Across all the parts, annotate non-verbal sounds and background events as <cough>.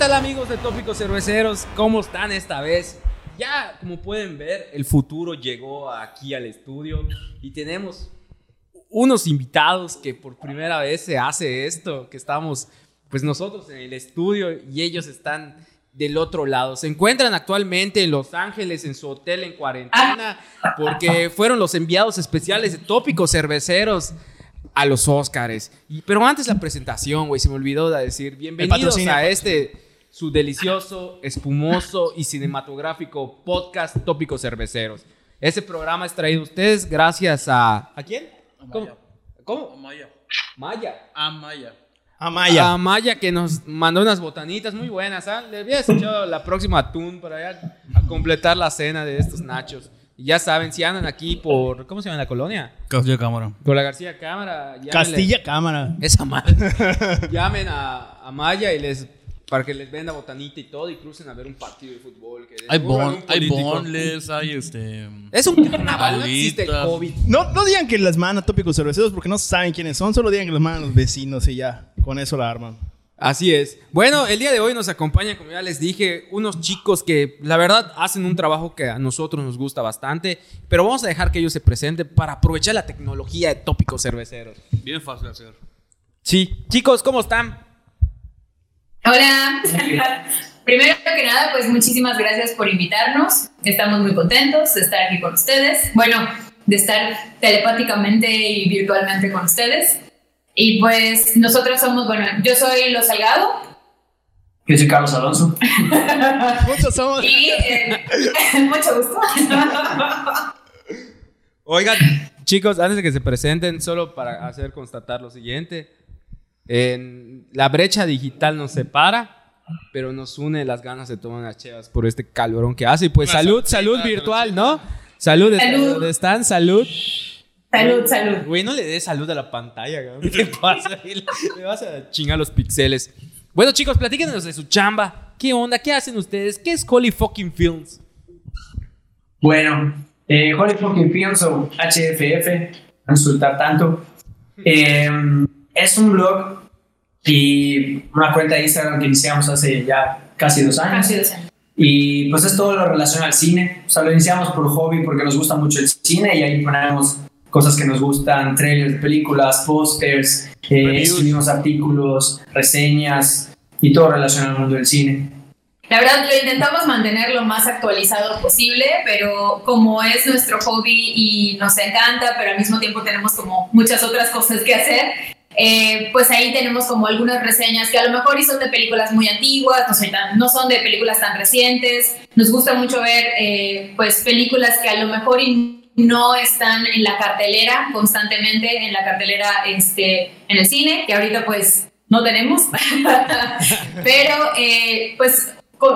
¿Qué tal amigos de Tópicos Cerveceros? ¿Cómo están esta vez? Ya, como pueden ver, el futuro llegó aquí al estudio y tenemos unos invitados que por primera vez se hace esto, que estamos pues nosotros en el estudio y ellos están del otro lado. Se encuentran actualmente en Los Ángeles en su hotel en cuarentena porque fueron los enviados especiales de Tópicos Cerveceros a los Óscares. Y, pero antes la presentación, güey, se me olvidó de decir bienvenidos a este su delicioso, espumoso y cinematográfico podcast Tópicos Cerveceros. Ese programa es traído a ustedes gracias a ¿a quién? ¿Cómo? ¿Cómo? Amaya. Maya. Amaya. Amaya. A Maya que nos mandó unas botanitas muy buenas, ¿ah? Le había echado la próxima atún para allá a completar la cena de estos nachos. Y ya saben, si andan aquí por, ¿cómo se llama la colonia? Castilla Cámara. Por la García Cámara. llámenle- Castilla Cámara. Esa madre. <laughs> Llamen a, a Maya y les para que les venda botanita y todo y crucen a ver un partido de fútbol. Que Hay, bon, hay bonles, hay este. Es un carnaval, no existe el. COVID. No, no digan que las mandan tópicos cerveceros porque no saben quiénes son, solo digan que los mandan los vecinos y ya, con eso la arman. Así es. Bueno, el día de hoy nos acompañan, como ya les dije, unos chicos que la verdad hacen un trabajo que a nosotros nos gusta bastante, pero vamos a dejar que ellos se presenten para aprovechar la tecnología de tópicos cerveceros. Bien fácil de hacer. Sí, chicos, ¿cómo están? Hola. <laughs> Primero que nada, pues muchísimas gracias por invitarnos. Estamos muy contentos de estar aquí con ustedes. Bueno, de estar telepáticamente y virtualmente con ustedes. Y pues nosotros somos, bueno, yo soy Lo Salgado Yo soy Carlos Alonso. <laughs> Muchos somos. y eh, <laughs> mucho gusto. Oigan, chicos, antes de que se presenten, solo para hacer constatar lo siguiente. En la brecha digital nos separa, pero nos une las ganas de tomar unas chevas por este calorón que hace. Y pues Una salud, salud virtual, ¿no? Salud, Salud. ¿dónde están? Salud. Salud, salud. Güey, no le des salud a la pantalla, cabrón. ¿Qué pasa? <laughs> Le le vas a chingar los pixeles. Bueno, chicos, platíquenos de su chamba. ¿Qué onda? ¿Qué hacen ustedes? ¿Qué es Holy Fucking Films? Bueno, eh, Holy Fucking Films o HFF, no insultar tanto. <laughs> Eh, es un blog y una cuenta de Instagram que iniciamos hace ya casi dos años. Casi dos años. Y pues es todo lo relacionado al cine. O sea, lo iniciamos por hobby porque nos gusta mucho el cine y ahí ponemos cosas que nos gustan, trailers de películas, pósters, eh, escribimos artículos, reseñas y todo relacionado al mundo del cine. La verdad lo intentamos mantener lo más actualizado posible, pero como es nuestro hobby y nos encanta, pero al mismo tiempo tenemos como muchas otras cosas que hacer, eh, pues ahí tenemos como algunas reseñas que a lo mejor y son de películas muy antiguas, no, no son de películas tan recientes. Nos gusta mucho ver eh, pues películas que a lo mejor no están en la cartelera constantemente, en la cartelera este, en el cine, que ahorita pues no tenemos, <laughs> pero eh, pues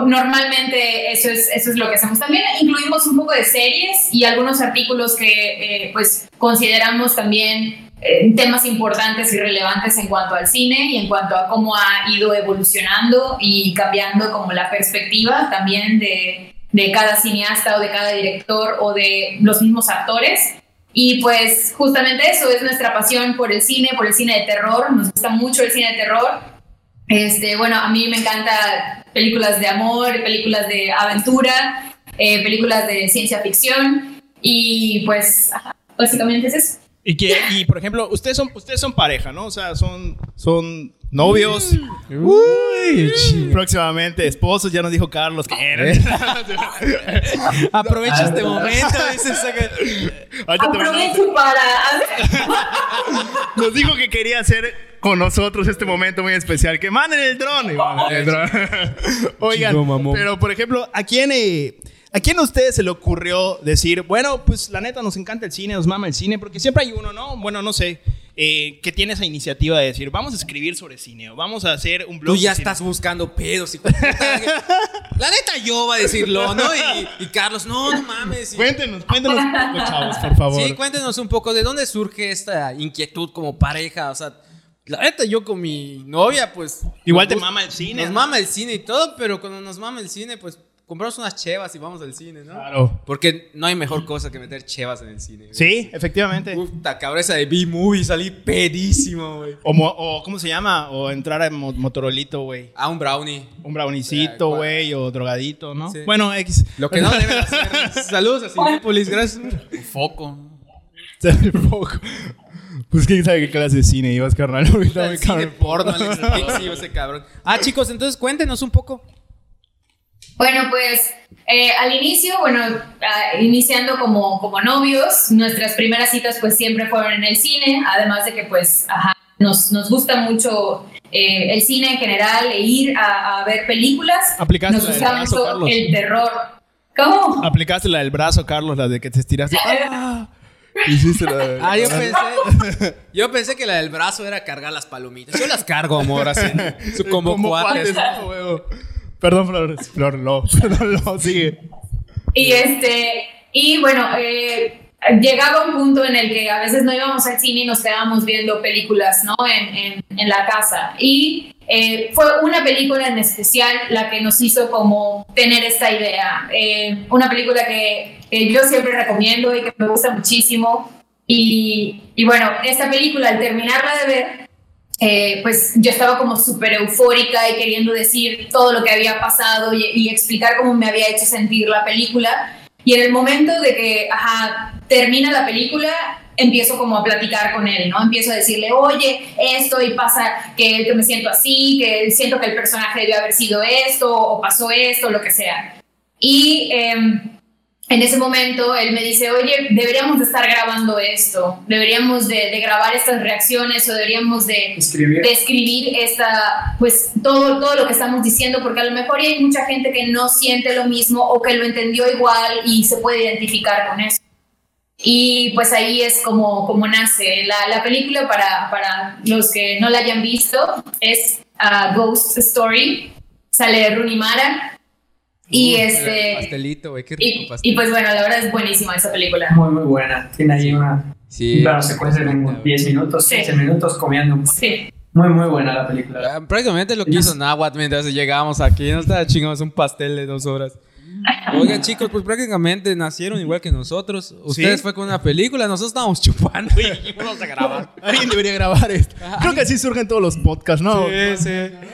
normalmente eso es, eso es lo que hacemos. También incluimos un poco de series y algunos artículos que pues consideramos también temas importantes y relevantes en cuanto al cine y en cuanto a cómo ha ido evolucionando y cambiando como la perspectiva también de, de cada cineasta o de cada director o de los mismos actores. Y pues justamente eso es nuestra pasión por el cine, por el cine de terror. Nos gusta mucho el cine de terror. Este, bueno, a mí me encanta películas de amor, películas de aventura, eh, películas de ciencia ficción y pues básicamente es eso. Y, que, y por ejemplo, ustedes son, ustedes son pareja, ¿no? O sea, son, son novios. Uy, Próximamente esposos, ya nos dijo Carlos que eran. <laughs> Aprovecha este momento. dice, saca- Ahorita te mandamos- Aprovecho para... Nos dijo que quería hacer con nosotros este momento muy especial. Que manden el dron. El dron. Oigan, pero por ejemplo, ¿a quién, eh, ¿a quién a ustedes se le ocurrió decir, bueno, pues la neta nos encanta el cine, nos mama el cine? Porque siempre hay uno, ¿no? Bueno, no sé, eh, que tiene esa iniciativa de decir, vamos a escribir sobre cine o vamos a hacer un blog. Tú ya de cine". estás buscando pedos. de puta. <laughs> La neta yo va a decirlo, ¿no? Y, y Carlos, no, no mames. Y- Cuéntenos, cuéntenos un poco, chavos, por favor. Sí, cuéntenos un poco de dónde surge esta inquietud como pareja. O sea, la neta, yo con mi novia, pues. Igual te gusta- mama el cine. Nos ¿no? mama el cine y todo, pero cuando nos mama el cine, pues compramos unas chevas y vamos al cine, ¿no? Claro. Porque no hay mejor cosa que meter chevas en el cine. güey. Sí, efectivamente. Puta cabreza de B-Movie, salí pedísimo, güey. O, mo- o, ¿cómo se llama? O entrar a mo- Motorolito, güey. Ah, un brownie. Un brownicito, güey, o drogadito, ¿no? Sí. Bueno, X. Lo que no deben hacer. <laughs> Saludos a Cinépolis, gracias. Foco. El foco. Pues quién sabe qué clase de cine ibas, carnal. Ahorita cine cabrón. porno, Alex Pixie, ese cabrón. Ah, chicos, entonces cuéntenos un poco. Bueno, pues eh, al inicio, bueno, ah, iniciando como, como novios, nuestras primeras citas pues siempre fueron en el cine, además de que pues ajá, nos, nos gusta mucho eh, el cine en general e ir a, a ver películas. Aplicaste nos la del gusta brazo, mucho Carlos. el terror. ¿Cómo? Aplicaste la del brazo, Carlos, la de que te estiraste. <laughs> ¡Ah! Hiciste la de... Ah, yo pensé. <laughs> Yo pensé que la del brazo era cargar las palomitas. Yo las cargo, amor, así. <laughs> Su combo Como cuates. cuates, ¿no, huevo? Perdón, Flor. Flor, no. <laughs> Perdón, no. Sigue. Y este, y bueno, eh, llegaba un punto en el que a veces no íbamos al cine y nos quedábamos viendo películas, ¿no? En, en, en la casa. Y eh, fue una película en especial la que nos hizo como tener esta idea. Eh, una película que, que yo siempre recomiendo y que me gusta muchísimo. Y, y bueno, esta película, al terminarla de ver, eh, pues yo estaba como súper eufórica y queriendo decir todo lo que había pasado y, explicar cómo me había hecho sentir la película. Y en el momento de que, ajá, termina la película, empiezo como a platicar con él, ¿no? Empiezo a decirle, oye, esto y pasa que, que me siento así, que siento que el personaje debió haber sido esto, o pasó esto, lo que sea. Y em, en ese momento él me dice, oye, deberíamos de estar grabando esto, deberíamos de, de grabar estas reacciones o deberíamos de, Escribir. de escribir esta, pues todo, todo lo que estamos diciendo, porque a lo mejor hay mucha gente que no siente lo mismo o que lo entendió igual y se puede identificar con eso. Y pues ahí es como, como nace la, la película para, para los que no la hayan visto, es ah, Ghost Story, sale Rooney Mara y Uh, este... Pastelito, güey, qué rico Y, pastel. y pues bueno, la verdad es buenísima esa película. Muy, muy buena. Tiene ahí una, Sí. un plano secuencia de como 10 minutos, Sí. 15 minutos comiendo. Sí. Muy, muy buena la película. Ah, Prácticamente lo que hizo Nahuatl mientras llegábamos aquí. No estaba chingón, es un pastel de dos horas. <laughs> Oigan, chicos, pues prácticamente nacieron igual que nosotros. Ustedes ¿Sí? fue con una película, nosotros estábamos chupando y dijimos a grabar. Alguien debería grabar esto. Creo que así surgen todos los podcasts, ¿no? Sí, sí.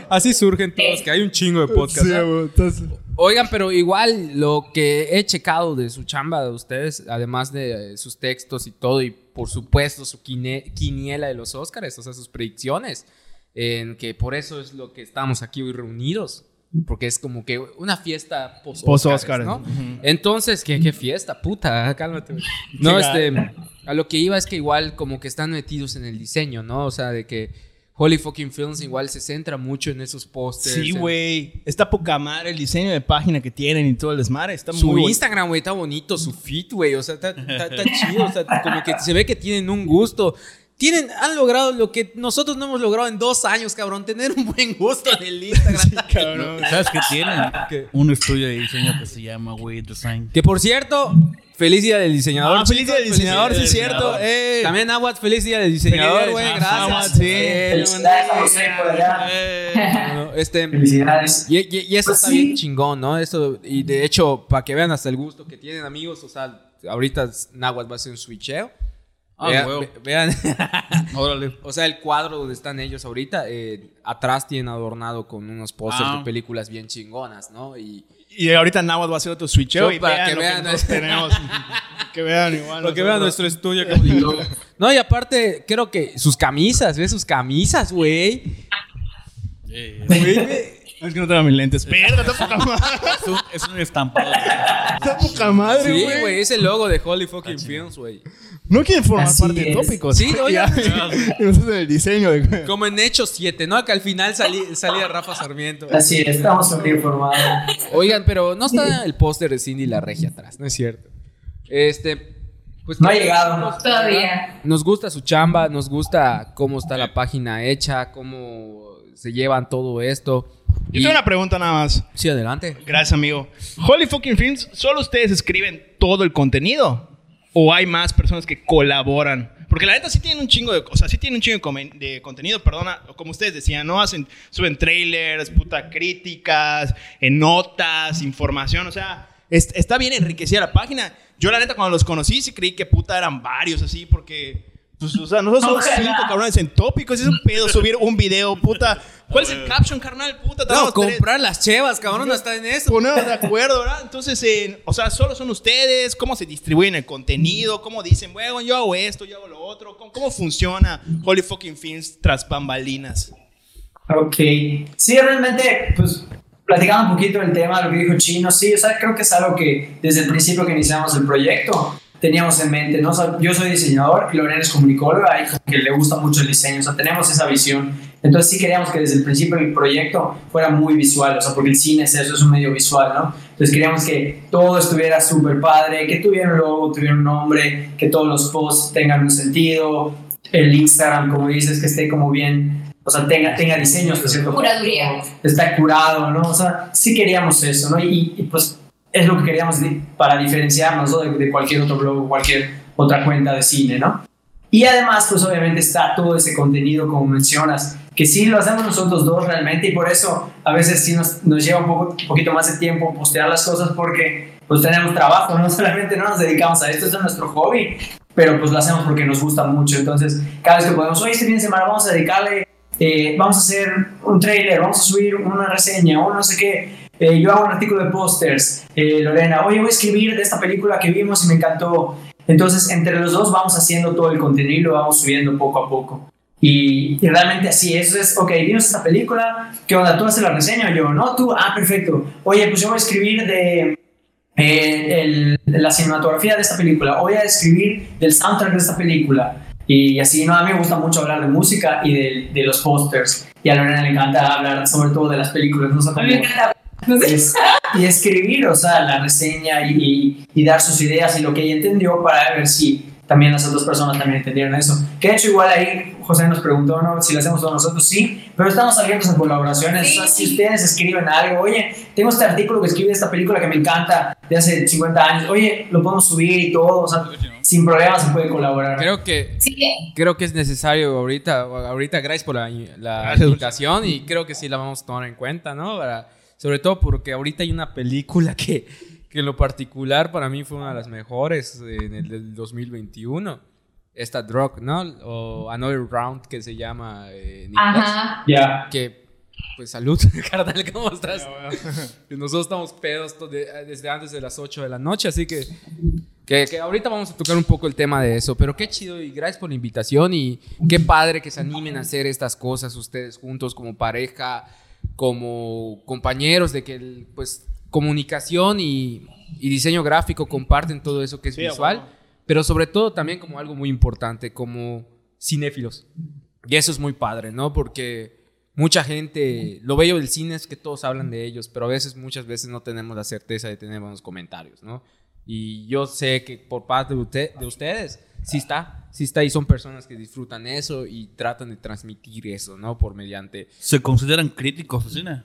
Así surgen todos, que hay un chingo de podcasts. Sí, ¿no? güey, entonces- Oigan, pero igual lo que he checado de su chamba de ustedes, además de sus textos y todo, y por supuesto su quiniela de los Óscares, o sea, sus predicciones, en que por eso es lo que estamos aquí hoy reunidos, porque es como que una fiesta post Post-Óscares, ¿no? ujú. Entonces, ¿qué, qué fiesta, puta, cálmate. güey. No, este, a lo que iba es que igual como que están metidos en el diseño, ¿no? O sea, de que Holy Fucking Films igual se centra mucho en esos pósters. Sí, en- güey. Está poca madre el diseño de página que tienen y todo el desmadre. Está Su muy. Instagram, güey, está bonito, su feed, güey, o sea, está, está- está <laughs> chido, o sea, como que se ve que tienen un gusto. Tienen, han logrado lo que nosotros no hemos logrado en dos años, cabrón, tener un buen gusto en el Instagram. <laughs> Cabrón. ¿Sabes qué tienen? <laughs> Un estudio de diseño que se llama Way Design. Que por cierto, feliz día del diseñador. Ah, feliz día del diseñador, sí es cierto. Eh. También Aguat, feliz día del diseñador, güey, gracias. Sí. Eh, Felicidades a José por allá. eh, no, este, Felicidades. Y, y- y eso Pues está sí. bien chingón, ¿no? Eso, y de hecho, para que vean hasta el gusto que tienen, amigos, o sea, ahorita Nahuatl va a hacer un switcheo. Ah, huevo. ve- vean, <laughs> Órale. o sea, el cuadro donde están ellos ahorita, eh, atrás tienen adornado con unos pósters Ah. de películas bien chingonas, ¿no? Y Y ahorita Nahuatl va a hacer otro switcheo y para vean que lo vean, este- <laughs> tenemos. que vean igual. lo que vean nuestro estudio. que no, y aparte, creo que sus camisas, ¿ves? Sus camisas, güey. Eh, Es que no tengo mis lentes. Verga, está poca madre. es, un, es un estampado. Está poca madre, Sí, güey. güey, es el logo de Holy Fucking Films, güey. No quieren formar Así parte de tópicos. Sí, oye. <laughs> Y en el diseño. Como en Hechos 7, ¿no? Que al final salí- <laughs> salía Rafa Sarmiento. Así es, estamos muy informados. Oigan, pero no está el póster de Cindy la regia atrás, no es cierto. Este, pues No ha llegado. Todavía. Nos gusta su chamba, nos gusta cómo está la página hecha, cómo se llevan todo esto. Yo tengo una pregunta nada más. Sí, adelante. Gracias, amigo. Holy fucking Films, ¿solo ustedes escriben todo el contenido? ¿O hay más personas que colaboran Porque la neta sí tienen un chingo de cosas, sí tienen un chingo de, contenido, perdona, como ustedes decían, ¿no? Hacen, suben trailers, puta, críticas, eh, notas, información, o sea, es- está bien enriquecida la página. Yo la neta cuando los conocí sí creí que puta eran varios así, porque... Pues, o sea, nosotros somos cinco cabrones en tópicos, es un pedo subir un video, puta. ¿Cuál es el caption, carnal? Puta, No, tenemos tres- comprar las chevas, cabrón, no está en eso. ponernos de <laughs> acuerdo, ¿verdad? Entonces, eh, o sea, solo son ustedes, cómo se distribuyen el contenido, cómo dicen, bueno, yo hago esto, yo hago lo otro, cómo, cómo funciona Holy Fucking Films tras bambalinas. Ok. Sí, realmente, pues, platicando un poquito del tema, lo que dijo Chino, sí, o sea, creo que es algo que desde el principio que iniciamos el proyecto teníamos en mente, ¿no? O sea, yo soy diseñador y Lorena es comunicóloga y que le gusta mucho el diseño, o sea, tenemos esa visión. Entonces sí queríamos que desde el principio el proyecto fuera muy visual, o sea, porque el cine es eso, es un medio visual, ¿no? Entonces queríamos que todo estuviera súper padre, que tuviera un logo, tuviera un nombre, que todos los posts tengan un sentido, el Instagram, como dices, que esté como bien, o sea, tenga, tenga diseño hasta cierto. Curaduría. Está curado, ¿no? O sea, sí queríamos eso, ¿no? Y, y, pues es lo que queríamos para diferenciarnos ¿no? de, de cualquier otro blog o cualquier otra cuenta de cine, ¿no? Y además, pues obviamente está todo ese contenido, como mencionas, que sí lo hacemos nosotros dos realmente y por eso a veces sí nos, nos lleva un, poco, un poquito más de tiempo postear las cosas porque pues tenemos trabajo, <laughs> no solamente no nos dedicamos a esto, esto es nuestro hobby, pero pues lo hacemos porque nos gusta mucho. Entonces, cada vez que podemos, hoy este fin de semana vamos a dedicarle, eh, vamos a hacer un trailer, vamos a subir una reseña o no sé qué. Eh, yo hago un artículo de pósters, eh, Lorena, oye, voy a escribir de esta película que vimos y me encantó. Entonces, entre los dos vamos haciendo todo el contenido y lo vamos subiendo poco a poco. Y, y realmente así, eso es, ok, vimos esta película, ¿qué onda? ¿Tú haces la reseña yo? No, tú, ah, perfecto. Oye, pues yo voy a escribir de eh, el- la cinematografía de esta película, voy a escribir del soundtrack de esta película. Y así, no, a mí me gusta mucho hablar de música y de, de los pósters. Y a Lorena le encanta hablar sobre todo de las películas, no sé A mí me cómo- encanta. Es- y escribir, o sea, la reseña y, y- y dar sus ideas y lo que ella entendió para ver si también las otras personas también entendieron eso. Que de hecho igual ahí José nos preguntó, ¿no? Si lo hacemos todos nosotros, sí, pero estamos abiertos a colaboraciones. Sí, o sea, si sí. ustedes escriben algo, oye, tengo este artículo que escribí de esta película que me encanta de hace 50 años, oye, lo podemos subir y todo, o sea, sin problemas se puede colaborar. Creo que Sí, creo que es necesario ahorita, ahorita gracias por la, la Gracias. invitación y creo que sí la vamos a tomar en cuenta, ¿no? Para- sobre todo porque ahorita hay una película que, que en lo particular para mí fue una de las mejores en el del 2021. Esta Drug, ¿no? O Another Round que se llama eh, en inglés. Ajá. Ya. Que, pues salud, <laughs> carnal, ¿cómo estás? Que Nosotros estamos pedos de- desde antes de las 8 de la noche, así que, que, que ahorita vamos a tocar un poco el tema de eso. Pero qué chido y gracias por la invitación y qué padre que se animen a hacer estas cosas ustedes juntos como pareja, como compañeros, de que pues comunicación y, y diseño gráfico comparten todo eso que es Sí, visual, pero sobre todo también como algo muy importante, como cinéfilos. Y eso es muy padre, ¿no? Porque mucha gente, lo bello del cine es que todos hablan de ellos, pero a veces, muchas veces no tenemos la certeza de tener buenos comentarios, ¿no? Y yo sé que por parte de, usted- de ustedes, sí está, sí está, y son personas que disfrutan eso y tratan de transmitir eso, ¿no? Por mediante... ¿Se consideran críticos de cine?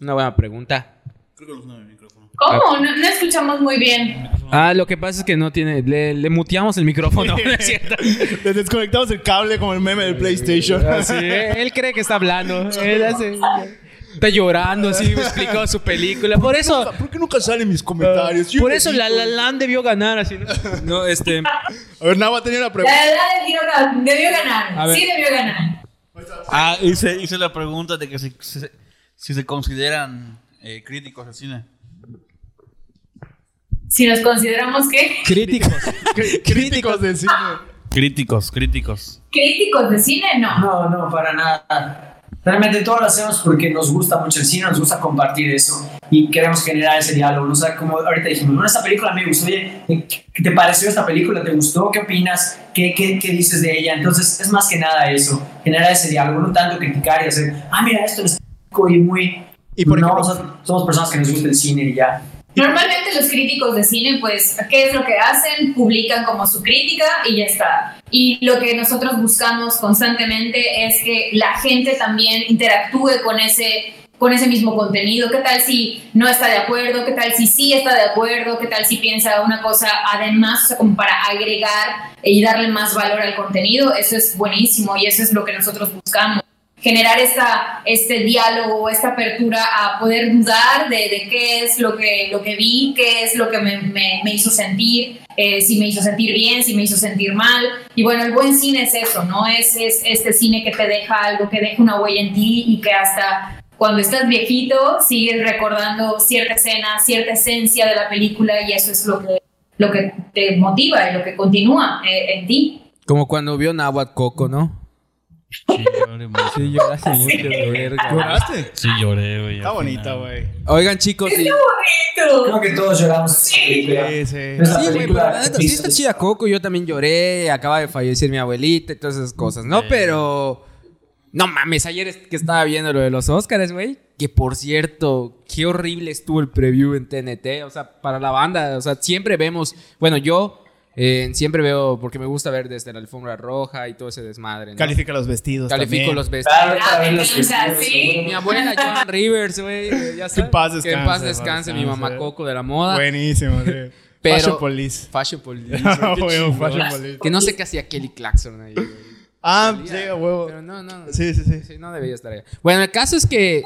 Una buena pregunta. Creo que los no el micrófono. ¿Cómo? No, no escuchamos muy bien. Ah, lo que pasa es que no tiene, le, le muteamos el micrófono, <laughs> ¿no es cierto? Les desconectamos el cable como el meme del PlayStation. Él cree que está hablando. <laughs> Él hace- está llorando, así me explicó su película. Por eso, ¿Por qué nunca salen mis comentarios? Yo por eso la, la Land debió ganar, así. ¿no? No, este. A ver, Nava tenía una La pregunta. verdad debió, gan- debió ganar. Ver. Sí debió ganar. Ah, hice, hice la pregunta de que si, si, si se consideran eh, críticos de cine. Si nos consideramos que <laughs> Críticos. Críticos del cine. Críticos, críticos. críticos de cine, no. No, no, para nada. Realmente todo lo hacemos porque nos gusta mucho el cine, nos gusta compartir eso y queremos generar ese diálogo. O sea, como ahorita dijimos, bueno, esta película me gustó, oye, ¿qué te pareció esta película? ¿Te gustó? ¿Qué opinas? ¿Qué, qué, qué dices de ella? Entonces, es más que nada eso, generar ese diálogo, no tanto criticar y hacer, ah, mira, esto es muy... Y por no, ejemplo- o sea, somos personas que nos gusta el cine y ya. Normalmente los críticos de cine, pues, ¿qué es lo que hacen? Publican como su crítica y ya está. Y lo que nosotros buscamos constantemente es que la gente también interactúe con ese con ese mismo contenido? ¿Qué tal si no está de acuerdo? ¿Qué tal si sí está de acuerdo? ¿Qué tal si piensa una cosa además, como para agregar y darle más valor al contenido? Eso es buenísimo y eso es lo que nosotros buscamos generar esta, este diálogo, esta apertura a poder dudar de, de, qué es lo que, lo que vi, qué es lo que me, me, hizo sentir, eh, si me hizo sentir bien, si me hizo sentir mal. Y bueno, el buen cine es eso, ¿no? Es, es este cine que te deja algo, que deja una huella en ti y que hasta cuando estás viejito sigues recordando cierta escena, cierta esencia de la película y eso es lo que, lo que te motiva y lo que continúa eh, en ti. Como cuando vio Nahuatl Coco, ¿no? Sí, lloré mucho. Sí, lloraste mucho, verga. ¿Lloraste? Sí, lloré, güey. Está bonita, güey. Oigan, chicos, sí. Creo que todos lloramos. Sí, Sí, sí. Güey, pero la neta, sí está chida Coco. Yo también lloré. Acaba de fallecer mi abuelita y todas esas cosas, ¿no? Sí. Pero. No mames, ayer es que estaba viendo lo de los Oscars, güey. Que por cierto, qué horrible estuvo el preview en TNT. O sea, para la banda, o sea, siempre vemos. Bueno, yo eh, siempre veo, porque me gusta ver desde la alfombra roja y todo ese desmadre. ¿no? Califica los vestidos. Califico también. los vestidos. Claro, para ver me los encanta, vestidos, sí. seguro. Mi abuela Joan Rivers, güey. Ya sabes. paz Que en descanse, paz en paz descanse mi mamá Coco de la moda. Buenísimo, sí. <laughs> Pero- Fashion Police. Fashion Police. <laughs> Ah, huevo. Fashion Police. Que no sé qué hacía Kelly Clarkson ahí, güey. Ah, sí, a huevo. Pero no, no. Sí, sí, sí. Sí, no debía estar ahí. Bueno, el caso es que.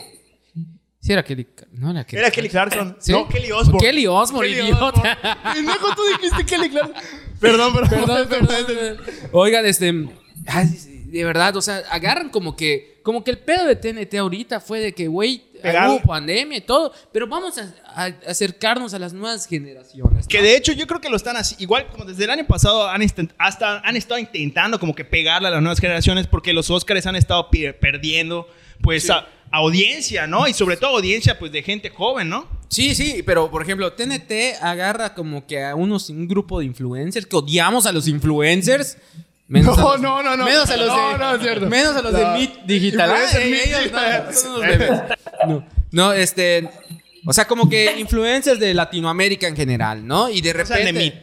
Sí, era Kelly. No era Kelly. Era Kelly Clarkson. ¿Sí? No, Kelly Osbourne. Kelly Osbourne, idiota. <laughs> Pendejo, tú dijiste Kelly Clarkson. Perdón, perdón. Perdón, perdón. Oigan, este. de verdad, o sea, agarran como que. Como que el pedo de TNT ahorita fue de que, güey, hubo pandemia y todo. Pero vamos a, a acercarnos a las nuevas generaciones. ¿no? Que de hecho yo creo que lo están así, igual como desde el año pasado han, hasta han estado intentando como que pegarle a las nuevas generaciones porque los Oscars han estado perdiendo pues a- audiencia, ¿no? Y sobre todo audiencia pues de gente joven, ¿no? Sí, sí, pero por ejemplo, TNT agarra como que a unos, un grupo de influencers que odiamos a los influencers. Menos No, a los- no, no, no. Menos a los No, de, no, es cierto. Menos a los No. de Meet Digital. Ah, eh, ellos Digital. no, son unos bebés. No, no, este. O sea, como que influencers de Latinoamérica en general, ¿no? Y de sea, repente. de Meet.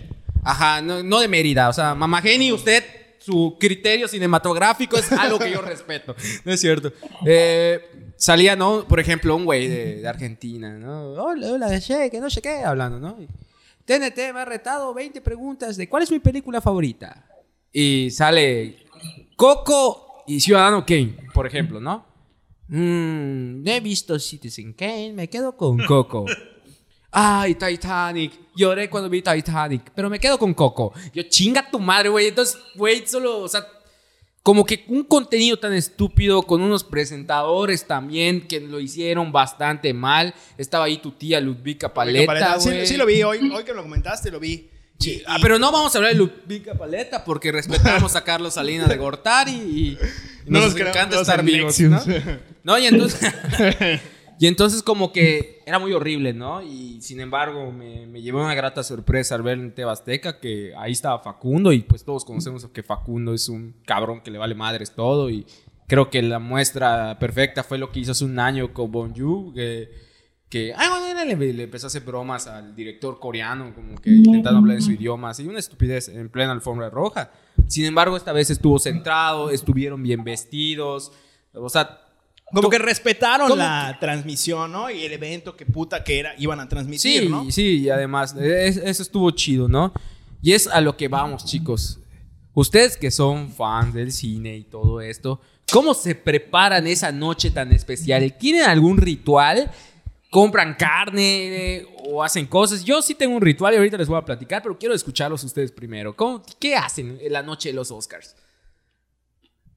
Ajá, no, no de Mérida. O sea, Mamá Geni, usted, su criterio cinematográfico es algo que yo respeto. No es cierto. Eh, salía, ¿no? Por ejemplo, un güey de, de Argentina, ¿no? Hola, hola, que no sé qué, hablando, ¿no? Y, TNT me ha retado 20 preguntas de cuál es mi película favorita. Y sale Coco y Ciudadano Kane, por ejemplo, ¿no? Mm, no he visto Citizen Kane, me quedo con Coco. <laughs> Ay, Titanic. Lloré cuando vi Titanic, pero me quedo con Coco. Yo chinga tu madre, güey. Entonces, güey, solo, o sea, como que un contenido tan estúpido con unos presentadores también que lo hicieron bastante mal. Estaba ahí tu tía Ludvika Paleta, sí, sí lo vi hoy, hoy que lo comentaste, lo vi. Sí, Y- ah, pero no vamos a hablar de Ludvika Paleta porque respetamos a Carlos Salinas de Gortari y, y <laughs> No nos nos encanta estar vivos, ¿no? No, y entonces <laughs> <laughs> y entonces como que era muy horrible, ¿no? Y sin embargo me, me llevó una grata sorpresa al ver en Tebasteca que ahí estaba Facundo y pues todos conocemos que Facundo es un cabrón que le vale madres todo y creo que la muestra perfecta fue lo que hizo hace un año con Bonju que que ah, bueno, le, le empezó a hacer bromas al director coreano, como que intentando hablar en su idioma, así una estupidez en plena alfombra roja. Sin embargo, esta vez estuvo centrado, estuvieron bien vestidos, o sea, Como que respetaron ¿Cómo la transmisión, ¿no? Y el evento que puta que era, iban a transmitir, sí, ¿no? sí, y además, es- eso estuvo chido, ¿no? Y es a lo que vamos, chicos. Ustedes que son fans del cine y todo esto, ¿cómo se preparan esa noche tan especial? ¿Tienen algún ritual? ¿Compran carne eh, o hacen cosas? Yo sí tengo un ritual y ahorita les voy a platicar, pero quiero escucharlos ustedes primero. ¿Cómo- ¿Qué hacen en la noche de los Oscars?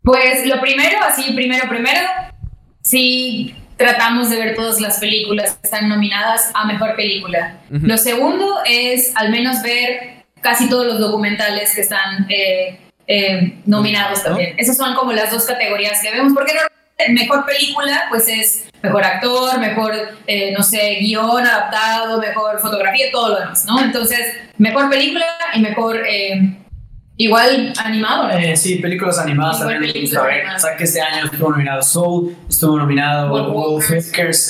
Pues lo primero, así, primero, primero, sí tratamos de ver todas las películas que están nominadas a mejor película. Lo segundo es al menos ver casi todos los documentales que están eh, eh, nominados ¿No? también. Esas son como las dos categorías que vemos, porque mejor película pues es mejor actor, mejor, eh, no sé, guion adaptado, mejor fotografía, todo lo demás, ¿no? Entonces, mejor película y mejor, eh, igual animado, ¿no? Eh, sí, películas animadas Igual también películas gusta ver. O sea, que este año estuvo nominado Soul, estuvo nominado Wolf Wolf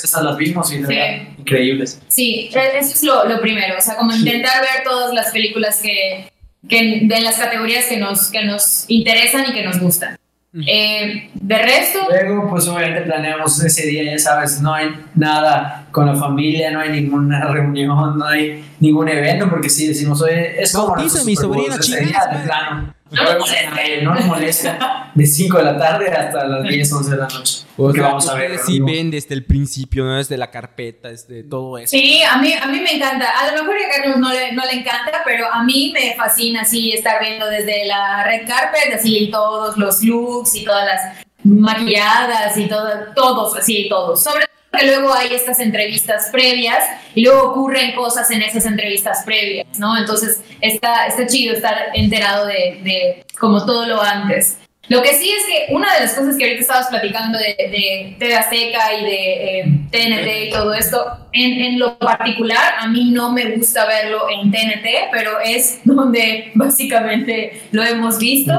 esas las vimos y de Sí. verdad, increíbles. Sí, eso es lo, lo primero, o sea, como intentar ver todas las películas que, que de las categorías que nos, que nos interesan y que nos gustan. Eh, de resto, Luego, pues obviamente planeamos ese día, ya sabes, no hay nada con la familia, no hay ninguna <laughs> reunión, no hay ningún evento, porque si decimos, oye, es como a mi sobrina ese chingada, día, de plano. No No, nos molesta. no nos molesta de 5 de la tarde hasta las 10, 11 de la noche. O sea, vamos a ver. sí ven desde el principio, ¿no? Desde la carpeta, desde todo eso. sí, a mí, a mí me encanta. A lo mejor a Carlos no le, no le encanta, pero a mí me fascina así estar viendo desde la red carpet, así todos los looks y todas las maquilladas y todo, todos, así todos. Sobre que luego hay estas entrevistas previas y luego ocurren cosas en esas entrevistas previas, ¿no? Entonces está, está chido estar enterado de, de como todo lo antes. Lo que sí es que una de las cosas que ahorita estabas platicando de, de TV Azteca y de eh, TNT y todo esto, en, en lo particular, a mí no me gusta verlo en TNT, pero es donde <laughs> básicamente lo hemos visto.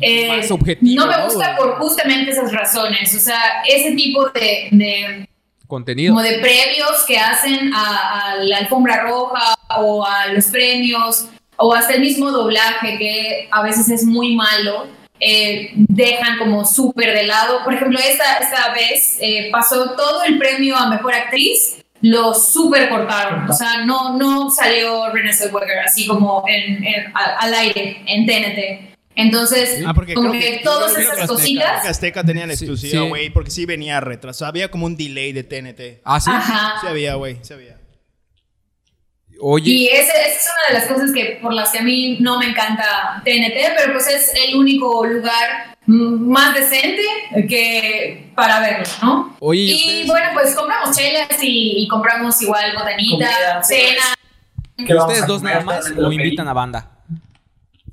Eh, Más objetivo, no me gusta por justamente esas razones, o sea, ese tipo de, de Contenido. como de previos que hacen a, a la alfombra roja o a los premios o hasta el mismo doblaje que a veces es muy malo, eh, dejan como súper de lado. Por ejemplo, esta, esta vez eh, pasó todo el premio a Mejor Actriz, lo súper cortaron, o sea, no, no salió Renée Zellweger así como en, en- a- al aire en TNT. Entonces, Ah, porque como creo que, que- todas creo que esas Azteca- cositas... que Azteca tenía la Sí, exclusiva, sí. güey, porque sí venía retrasado. Había como un delay de TNT. Ah, sí. Ajá. Sí había, güey, sí había. Oye, Y esa, esa es una de las cosas que por las que a mí no me encanta TNT, pero pues es el único lugar más decente que para verlo, ¿no? oye, Y ustedes, bueno, pues compramos chelas y, y compramos igual botanita, Comida, cena. ¿Qué vamos ¿ustedes dos nada más o invitan a banda?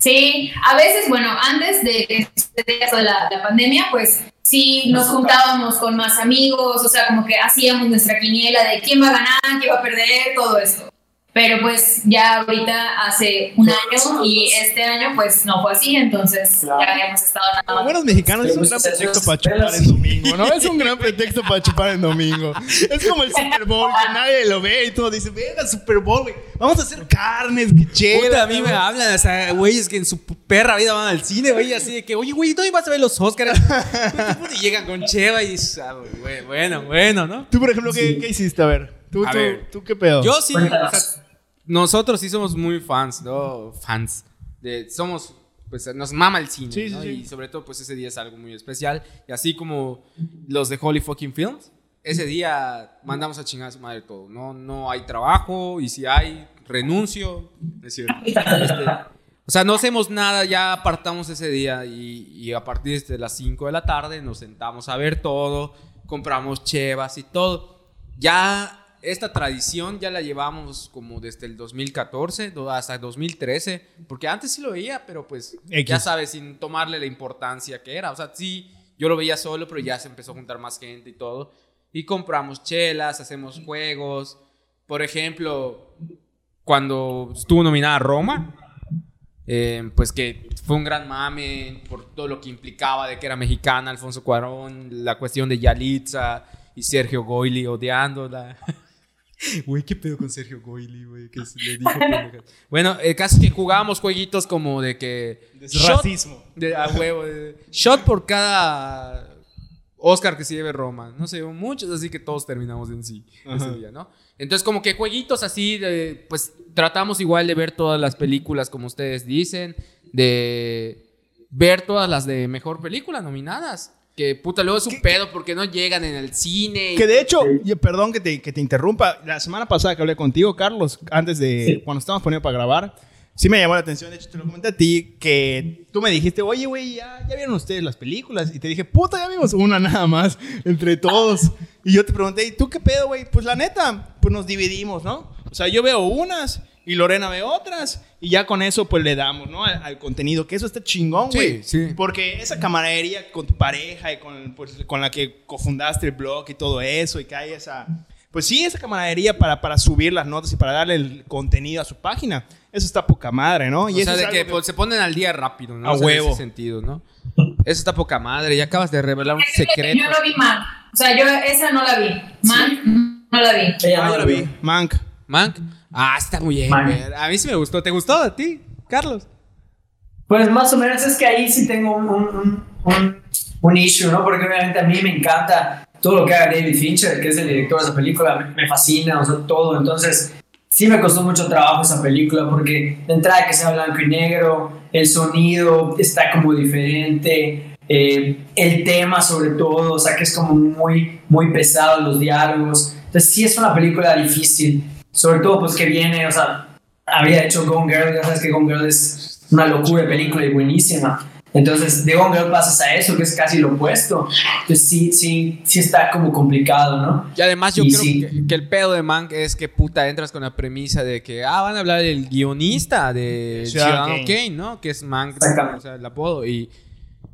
Sí, a veces, bueno, antes de de la, la pandemia, pues sí nos juntábamos con más amigos, o sea, como que hacíamos nuestra quiniela de quién va a ganar, quién va a perder, todo esto. Pero pues ya ahorita hace un año y este año pues no fue así, entonces Claro. ya habíamos estado nada más. buenos mexicanos es un gran pretexto para chupar en domingo, ¿no? Es un gran pretexto para chupar en domingo. Es como el Super Bowl, que nadie lo ve y todo dice, venga, Super Bowl, güey. Vamos a hacer carnes. Puta, a mí me güey". hablan, o sea, güeyes que en su perra vida van al cine, güey, así de que, oye, güey, ¿dónde vas a ver los Oscars? <laughs> y llegan con Cheva y dices, ah, güey, bueno, bueno, ¿no? Tú, por ejemplo, ¿qué, qué hiciste? A ver, tú, A tú, ver. tú, ¿qué pedo? Yo sí, Cuéntanos. o sea, nosotros sí somos muy fans, ¿no? Fans. De, somos, pues nos mama el cine, Sí, sí, sí. Y sobre todo, pues ese día es algo muy especial. Y así como los de Holy Fucking Films, ese día mandamos a chingar a su madre todo. No, no hay trabajo y si hay, renuncio. Es cierto. Este, o sea, no hacemos nada, ya apartamos ese día y, y a partir de las 5 de la tarde nos sentamos a ver todo, compramos chevas y todo. Ya esta tradición ya la llevamos como desde el 2014 do- hasta el 2013, porque antes sí lo veía, pero pues X. ya sabes, sin tomarle la importancia que era. O sea, sí, yo lo veía solo, pero ya se empezó a juntar más gente y todo. Y compramos chelas, hacemos juegos. Por ejemplo, cuando estuvo nominada Roma, eh, pues que fue un gran mame por todo lo que implicaba de que era mexicana, Alfonso Cuarón, la cuestión de Yalitza y Sergio Goyli odiándola. <laughs> <laughs> Güey, qué pedo con Sergio Goyli, güey, que se le dijo pendejas. Bueno, el caso es que jugábamos jueguitos como de que... shot- Racismo. de, a huevo. de- shot por cada Oscar que se lleve Roma. No sé, muchos, así que todos terminamos en sí ese día, ¿no? Entonces, como que jueguitos así, de, pues tratamos igual de ver todas las películas como ustedes dicen, de ver todas las de mejor película nominadas. Que puta, luego es un pedo porque no llegan en el cine. Que de hecho, y perdón que te, que te interrumpa, la semana pasada que hablé contigo, Carlos, antes de Sí. cuando estábamos poniendo para grabar, sí me llamó la atención, de hecho te lo comenté a ti, que tú me dijiste, oye, güey, ¿ya, ya vieron ustedes las películas? Y te dije, puta, ya vimos una nada más, entre todos. Y yo te pregunté, ¿y tú qué pedo, güey? Pues la neta, pues nos dividimos, ¿no? O sea, yo veo unas y Lorena ve otras y ya con eso pues le damos, ¿no? Al, al contenido, que eso está chingón, Sí, güey. sí. Porque esa camaradería con tu pareja y con, pues, con la que cofundaste el blog y todo eso, y que hay esa. Pues sí, esa camaradería para, para subir las notas y para darle el contenido a su página. Eso está poca madre, ¿no? Y o eso sea, es de que pues, se ponen al día rápido, ¿no? A O sea, huevo. En ese sentido, ¿no? Eso está poca madre. Ya acabas de revelar un secreto. Yo no vi Man. O sea, yo esa no la vi. Man. no la vi. Ella Ah, no la lo vi. Mank. Mank. Ah, está muy bien. A mí sí me gustó. ¿Te gustó a ti, Carlos? Pues más o menos es que ahí sí tengo un, un, un, un, un issue, ¿no? Porque obviamente a mí me encanta todo lo que haga David Fincher, que es el director de esa película, me, me fascina, o sea, todo. Entonces, sí me costó mucho trabajo esa película porque de entrada que sea blanco y negro, el sonido está como diferente, eh, el tema sobre todo, o sea, que es como muy, muy pesado los diálogos. Entonces, sí es una película difícil, sobre todo pues que viene, o sea, había hecho Gone Girl, ya sabes que Gone Girl es una locura de película y buenísima. Entonces, de Gone Girl pasas a eso, que es casi lo opuesto. Entonces, sí, sí, sí está como complicado, ¿no? Y además yo Y creo sí. que, que el pedo de Mank es que puta entras con la premisa de que ah van a hablar del guionista de Ciudadano Kane. Kane, ¿no? Que es Mank, Exactamente. o sea, el apodo y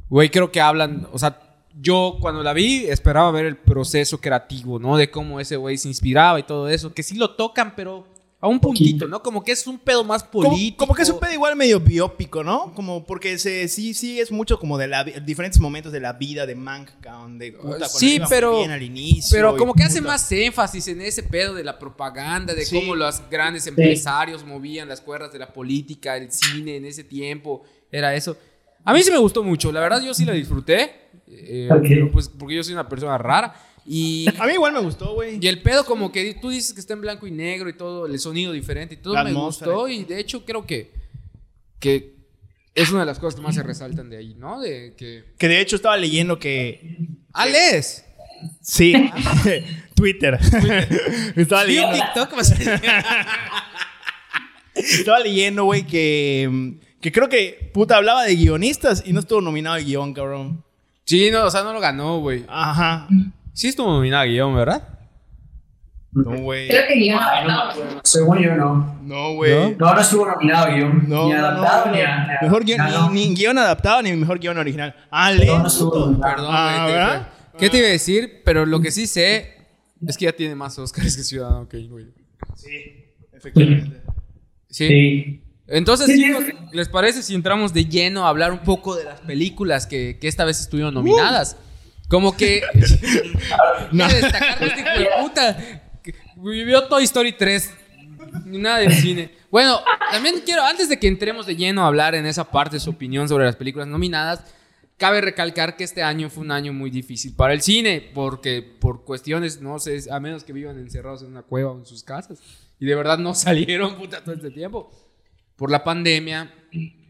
güey creo que hablan, o sea, yo cuando la vi esperaba ver el proceso creativo, ¿no? De cómo ese güey se inspiraba y todo eso, que sí lo tocan, pero a un puntito, ¿no? Como que es un pedo más político. como que es un pedo igual medio biópico, ¿no? Como porque se, sí, sí es mucho como de la, diferentes momentos de la vida de Mank, cabrón, de puta, cuando Sí, pero- bien al inicio Pero como que hace más énfasis en ese pedo de la propaganda, de Sí. cómo los grandes empresarios movían las cuerdas de la política, el cine en ese tiempo. Era eso. A mí sí me gustó mucho. La verdad, yo sí la disfruté. Eh, Ok. pero, pues porque yo soy una persona rara. Y, A mí igual me gustó, güey. y el pedo, como que tú dices que está en blanco y negro y todo, el sonido diferente y todo La me atmósfera. gustó. Y de hecho, creo que, que es una de las cosas que más se resaltan de ahí, ¿no? De que. Que de hecho estaba leyendo que... ¡Alex! Sí, <laughs> Twitter. estaba ¿Vio leyendo... TikTok? <laughs> Estaba leyendo, güey, que, que creo que puta hablaba de guionistas y no estuvo nominado el guion, cabrón. Sí, no, o sea, no lo ganó, güey. Ajá. Sí estuvo nominada a guion, ¿verdad? No, güey. Creo que guion. Ay, no acuerdo. Según yo, no. No, güey. No, no estuvo nominado a guion. No, ni no, adaptado no, ni no. a. Mejor guion, ni, ni guion adaptado ni mejor guion original. Ah. No, no estuvo nominado. Perdón, Ah, te- ¿verdad? ¿Qué te iba a decir? Pero lo que sí sé es que ya tiene más Oscars que Ciudadano Kane, güey. Sí, efectivamente. Sí. Sí. Entonces, Sí, chicos. ¿les parece si entramos de lleno a hablar un poco de las películas que, que esta vez estuvieron nominadas? Como que. <laughs> No. Destacar este hijo de puta. Vivió Toy Story 3. Ni nada del cine. Bueno, también quiero, antes de que entremos de lleno a hablar en esa parte su opinión sobre las películas nominadas, cabe recalcar que este año fue un año muy difícil para el cine, porque por cuestiones, no sé, a menos que vivan encerrados en una cueva o en sus casas, y de verdad no <laughs> salieron puta todo este tiempo. Por la pandemia,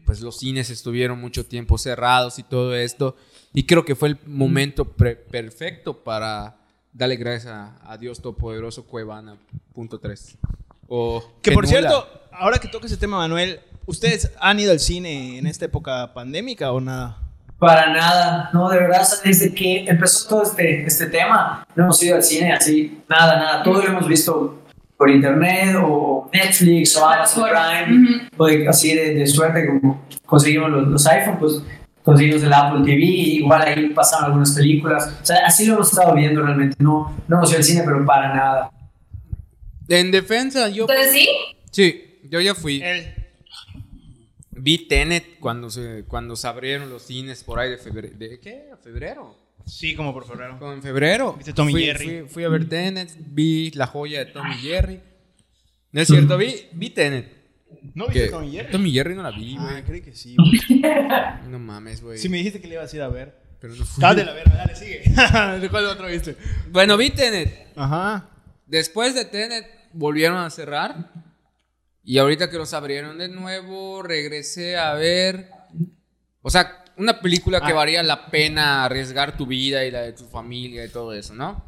pues los cines estuvieron mucho tiempo cerrados y todo esto, y creo que fue el momento pre- perfecto para darle gracias a, a Dios Todopoderoso Cuevana, punto 3. O Que por cierto, ahora que toca ese tema, Manuel, ¿ustedes han ido al cine en esta época pandémica o nada? Para nada, no, de verdad, desde que empezó todo este, este tema, no hemos ido al cine así, nada, nada, todo lo hemos visto por internet o Netflix o Amazon Prime, o de- así de, de suerte como conseguimos los, los iPhone, pues conseguimos el Apple TV, igual ahí pasaron algunas películas, o sea, así lo hemos estado viendo realmente, no, no hemos ido al cine, pero para nada. En defensa, yo... Entonces sí, Sí, yo ya fui. Vi Tenet cuando se, cuando se abrieron los cines por ahí de febrero. ¿De qué? ¿Febrero? Sí, como por febrero. Como en febrero. ¿Viste Tom y fui, Jerry? Fui, fui a ver Tenet, vi La joya de Tom y Jerry. No es cierto, vi, vi Tenet. ¿No viste Tom y Jerry? Tom y Jerry no la vi, Ah, güey. creí que sí. güey. No mames, güey. Sí, me dijiste que le ibas a ir a ver. Pero no fui. Dale la verga, dale, sigue. <laughs> ¿De cuál otro viste? Bueno, vi Tenet. Ajá. Después de Tenet volvieron a cerrar. Y ahorita que los abrieron de nuevo, regresé a ver. O sea, una película que Ah. valía la pena arriesgar tu vida y la de tu familia y todo eso, ¿no?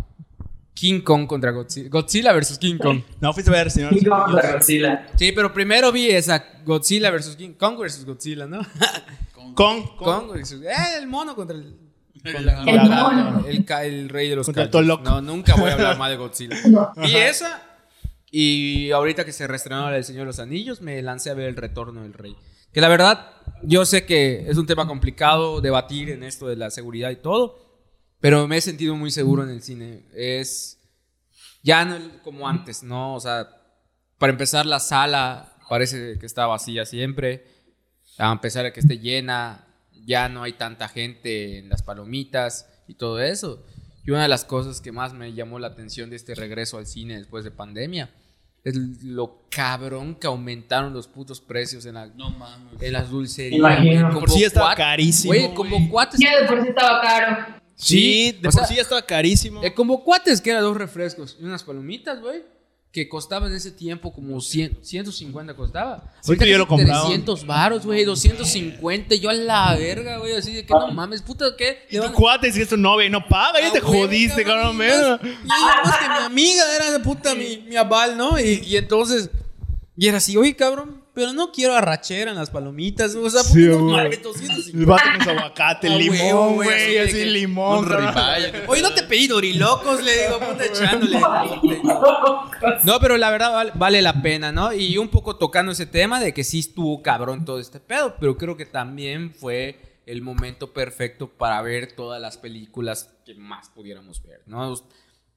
King Kong contra Godzilla. Godzilla versus King Kong. No, fuiste a ver, señor. Y vamos a Godzilla. Sí, pero primero vi esa Godzilla versus King Kong versus Godzilla, ¿no? <laughs> Con, Kong versus. ¡Eh, el mono contra el. El contra- El mono. El, el rey de los Contra el. No, nunca voy a hablar mal de Godzilla. <laughs> Y esa. Y ahorita que se reestrenó la del Señor de los Anillos, me lancé a ver El Retorno del Rey. Que la verdad, yo sé que es un tema complicado debatir en esto de la seguridad y todo, pero me he sentido muy seguro en el cine. Es ya no como antes, ¿no? O sea, para empezar, la sala parece que está vacía siempre. A pesar de que esté llena, ya no hay tanta gente en las palomitas y todo eso. Y una de las cosas que más me llamó la atención de este regreso al cine después de pandemia es lo cabrón que aumentaron los putos precios en, la, No mames. en las dulcerías. Imagino. Por como sí estaba carísimo, Güey, como cuates. Ya de por sí estaba caro. Sí, de por sea, sí ya estaba carísimo. Eh, como cuates que eran dos refrescos y unas palomitas, güey. Que costaban en ese tiempo como 100, 150 costaba. Sí, que yo lo compraba. 300 varos, güey, 250. Yo a la verga, güey, así de que no mames, puta, ¿qué? Y tu cuate, si es tu novia y no paga, ya Ah, te güey, jodiste, cabrón. y mira. más- Y ella, más que mi amiga era de puta mi, mi aval, ¿no? Y, y entonces, y era así, oye, cabrón, pero no quiero arrachera en las palomitas. O sea, Sí, no mames, El 250. vato con su aguacate, Ah, limón, güey, así que- limón. <laughs> Oye, no te pedí dorilocos, le digo, puta, echándole. No, pero la verdad vale, vale la pena, ¿no? Y un poco tocando ese tema de que sí estuvo cabrón todo este pedo, pero creo que también fue el momento perfecto para ver todas las películas que más pudiéramos ver, ¿no?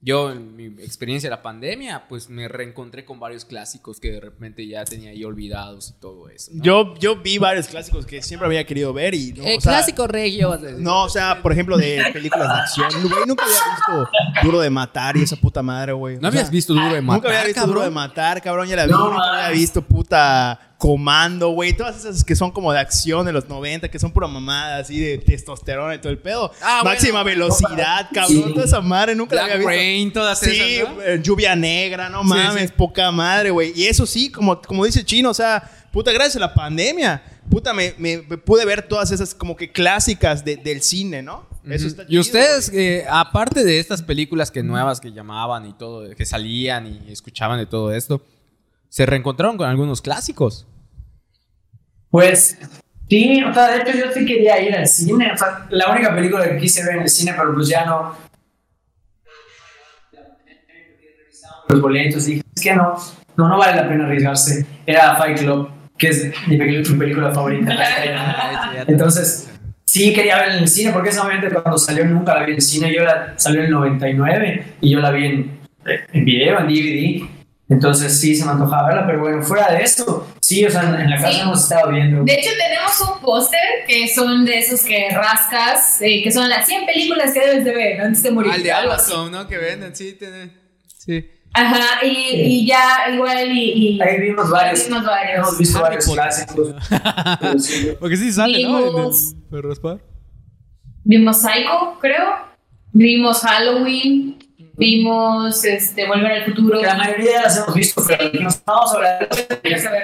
Yo, en mi experiencia de la pandemia, pues me reencontré con varios clásicos que de repente ya tenía ahí olvidados y todo eso. ¿no? Yo, yo vi varios clásicos que siempre había querido ver y... no, Eh, o sea, clásico regio. No, o sea, por ejemplo, de películas de acción. Güey, nunca había visto Duro de Matar y esa puta madre, güey. ¿No O sea, habías visto Duro de Matar, Nunca había visto cabrón? Duro de Matar, cabrón, ya la vi. No, nunca había visto puta Comando, güey. Todas esas que son como de acción de los 90, que son pura mamada, así de testosterona y todo el pedo. Ah, bueno. Máxima velocidad, cabrón. Sí. Toda esa madre nunca la había visto. Rain, todas Sí, esas, ¿no? eh, lluvia negra, no Sí, mames, sí. poca madre, güey. Y eso sí, como, como dice Chino, o sea, puta, gracias a la pandemia, puta, me, me- me pude ver todas esas como que clásicas de- del cine, ¿no? Eso está y chido, ustedes, eh, aparte de estas películas que nuevas que llamaban y todo, que salían y escuchaban de todo esto, se reencontraron con algunos clásicos. Pues sí, o sea, de hecho yo sí quería ir al cine. O sea, la única película que quise ver en el cine, pero pues ya no. Los boletos, dije, es que no, no, no vale la pena arriesgarse. Era Fight Club, que es mi, película favorita. <laughs> Entonces, sí quería verla en el cine, porque esa obviamente cuando salió nunca la vi en el cine. Yo la salió en el 99 y yo la vi en, en video, en DVD. Entonces sí se me antojaba verla, pero bueno, fuera de esto, sí, o sea, en, en la casa Sí. hemos estado viendo. De hecho, tenemos un póster que son de esos que rascas, eh, que son las 100 películas que debes de ver antes de morir. Al de algo así. Amazon, ¿no? Que venden, sí, tienen. Sí. Ajá, y, y ya igual y... y Ahí vimos varios. Vimos varios. Hemos visto varios clásicos. <laughs> Sí. Porque sí sale, ¿no? En el-. Vimos Psycho, creo. Vimos Halloween. Vimos este, Volver al Futuro. Que la mayoría las hemos visto, pero dijimos, vamos a hablar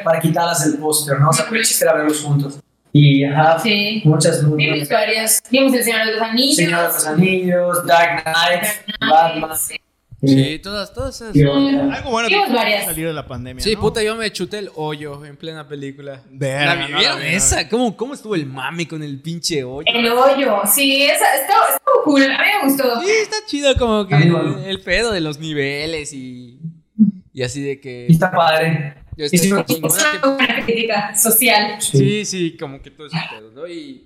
para quitarlas del póster, ¿no? O sea, el chiste verlos juntos. Y ajá, Sí. muchas, Vimos muchas. varias. Vimos El Señor de los Anillos. Señor de los Anillos, Dark Knight, Batman. Sí. Sí, todas, todas esas. Y- Algo bueno que varias. salir de la pandemia, Sí, ¿no? puta, yo me chuté el hoyo en plena película. Verga, ¿La no, esa? ¿Cómo, ¿Cómo estuvo el mami con el pinche hoyo? El hoyo. Sí, esa estuvo, estuvo cool. A mí me gustó. Sí, está chido como que el, pedo de los niveles y, y así de que... Y está padre. yo estoy Es una que- buena crítica social. Sí, sí, como que todo ese pedo, ¿no? Y,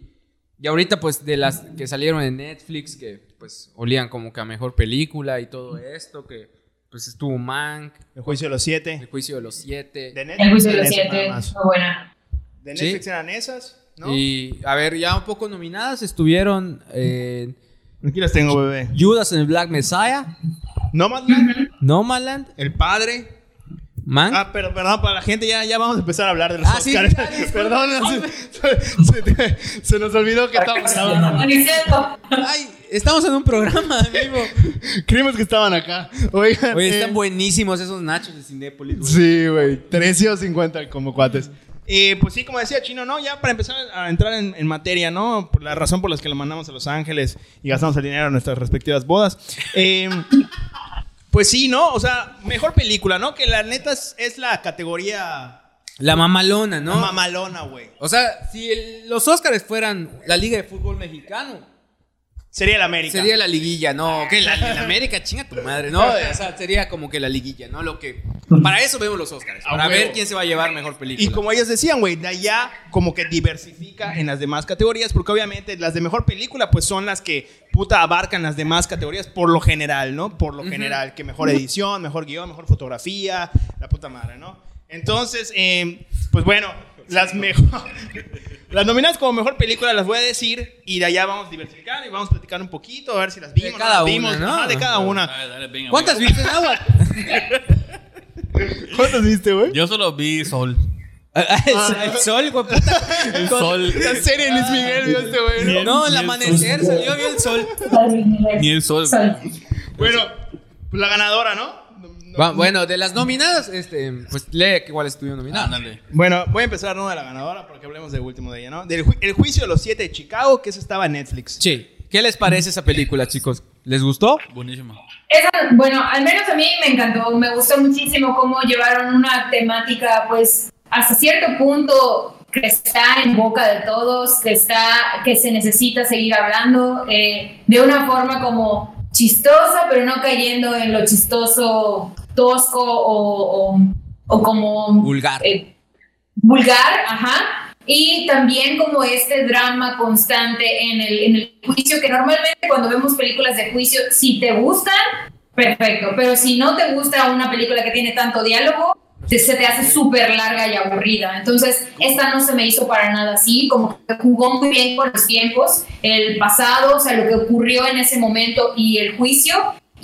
y ahorita, pues, de las que salieron en Netflix, que pues olían como que a mejor película y todo esto, que pues estuvo Mank, El juicio de los El siete. Juicio de los Siete. De Netflix. El juicio de los siete. Muy buena. De Sí. Netflix eran esas, ¿no? Y, a ver, ya un poco nominadas estuvieron eh, Aquí las tengo, bebé. Judas en el Black Messiah, Nomadland, Nomadland, El Padre. Mank. Ah, pero perdón, para la gente ya, ya vamos a empezar a hablar de los Ah, Oscars. <laughs> perdón, se, se- se nos olvidó que estábamos grabando. Ay, estamos en un programa vivo. Creímos que estaban acá. Oigan. Oye, eh, están buenísimos esos nachos de Cinépolis, güey. Sí, güey. 13 o 50 como cuates. Eh, pues sí, como decía Chino, ¿no? Ya para empezar a entrar en, en materia, ¿no? Por la razón por la que lo mandamos a Los Ángeles y gastamos el dinero en nuestras respectivas bodas. Eh, pues sí, ¿no? O sea, mejor película, ¿no? Que la neta es, es la categoría La mamalona, ¿no? mamalona, güey. o sea, si el- los Óscares fueran la Liga de Fútbol Mexicano, Sería el América. sería la liguilla, ¿no? Que la, la América chinga tu madre, ¿no? O sea, sería como que la liguilla, ¿no? Lo que para eso vemos los Óscares, A para ver quién se va a llevar mejor película. Y como ellos decían, güey, de allá como que diversifica en las demás categorías, porque obviamente las de mejor película, pues son las que puta abarcan las demás categorías por lo general, ¿no? Por lo general, que mejor edición, mejor guion, mejor fotografía, la puta madre, ¿no? Entonces, eh, pues bueno, las mejor. Las nominadas como mejor película las voy a decir y de allá vamos diversificando y vamos platicando un poquito a ver si las vimos. no cada las vimos. una, ¿no? Ajá, de cada una. Dale, dale, venga, ¿Cuántas viste, Agua? <laughs> ¿Cuántas viste, güey? Yo solo vi Sol. el sol, güey, puta. El Sol. La serie de Luis Miguel vio este güey. ¿no? No, el amanecer salió, vio el sol. Ni el Sol. Sol. Bueno, pues la ganadora, ¿no? Va, bueno, de las nominadas, este, pues lee cuál es tu nominada. Ándale. Bueno, voy a empezar no de la ganadora porque hablemos de último de ella, ¿no? Del ju- el juicio de los siete de Chicago, que eso estaba en Netflix. Sí. ¿Qué les parece esa película, chicos? ¿Les gustó? Buenísimo. Esa, bueno, al menos a mí me encantó, me gustó muchísimo cómo llevaron una temática, pues, hasta cierto punto que está en boca de todos, que está, que se necesita seguir hablando, eh, de una forma como chistosa, pero no cayendo en lo chistoso, tosco o, o- o como Vulgar. eh, vulgar, ajá. Y también como este drama constante en el, en el juicio, que normalmente cuando vemos películas de juicio, si te gustan, perfecto, pero si no te gusta una película que tiene tanto diálogo, te- se te hace súper larga y aburrida. Entonces, esta no se me hizo para nada así, como que jugó muy bien con los tiempos, el pasado, o sea, lo que ocurrió en ese momento y el juicio.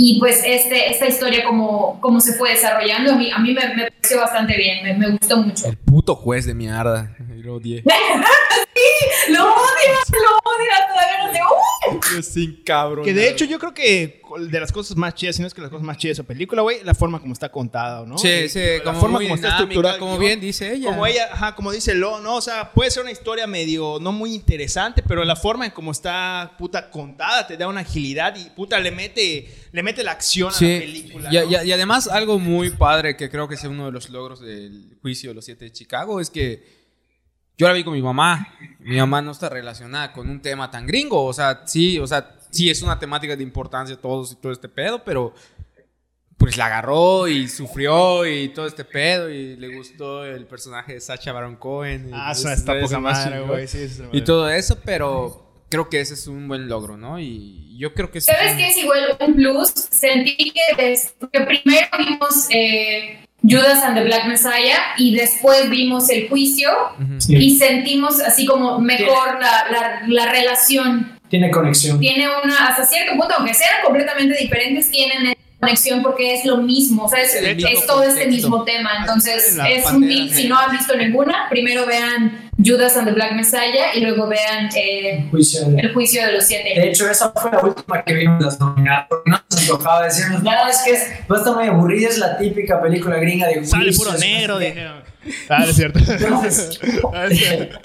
Y pues este, esta historia como, como se fue desarrollando, a mí, a mí me, me pareció bastante bien, me, me gustó mucho. El puto juez de mierda. Lo odié. <laughs> Lo odias, lo odias, todavía no sé. ¡Uh! Sin cabrón. Que de hecho yo creo que de las cosas más chidas, si no es que las cosas más chidas de esa película, güey, la forma como está contada, ¿no? Sí, sí, la como forma muy como está estructurada. como bien dice ella. Como ella, ajá, como dice Lo, ¿no? O sea, puede ser una historia medio, no muy interesante, pero la forma en cómo está, puta, contada, te da una agilidad y, puta, le mete, le mete la acción a la Sí, película. y, ¿no? y- y además algo muy padre que creo que es uno de los logros del juicio de los siete de Chicago es que yo la vi con mi mamá. Mi mamá no está relacionada con un tema tan gringo. O sea, sí, o sea, sí es una temática de importancia todos y todo este pedo, pero pues la agarró y sufrió y todo este pedo y le gustó el personaje de Sacha Baron Cohen. y Ah, es- eso está es poca madre, güey. Sí, Y todo eso, pero creo que ese es un buen logro, ¿no? Y yo creo que sí. ¿Sabes qué es igual un plus? Sentí que, des- que primero vimos eh, Judas and the Black Messiah y después vimos el juicio. Sí, y sentimos así como mejor la, la, la relación. tiene conexión. Tiene una, hasta cierto punto, aunque sean completamente diferentes, tienen conexión porque es lo mismo, o sea, es, todo este contexto. mismo tema. Entonces, es un mix. Si no han visto ninguna, primero vean Judas and the Black Messiah y luego vean eh, Juicio de- El juicio de los siete. De hecho, esa fue la última que vimos las nominadas, porque no nos tocaba decirnos, no, es que es, no está muy aburrida, es la típica película gringa de Sale juicios, puro no negro, qué". dijeron. Ah, es cierto. Entonces, Ah, es cierto.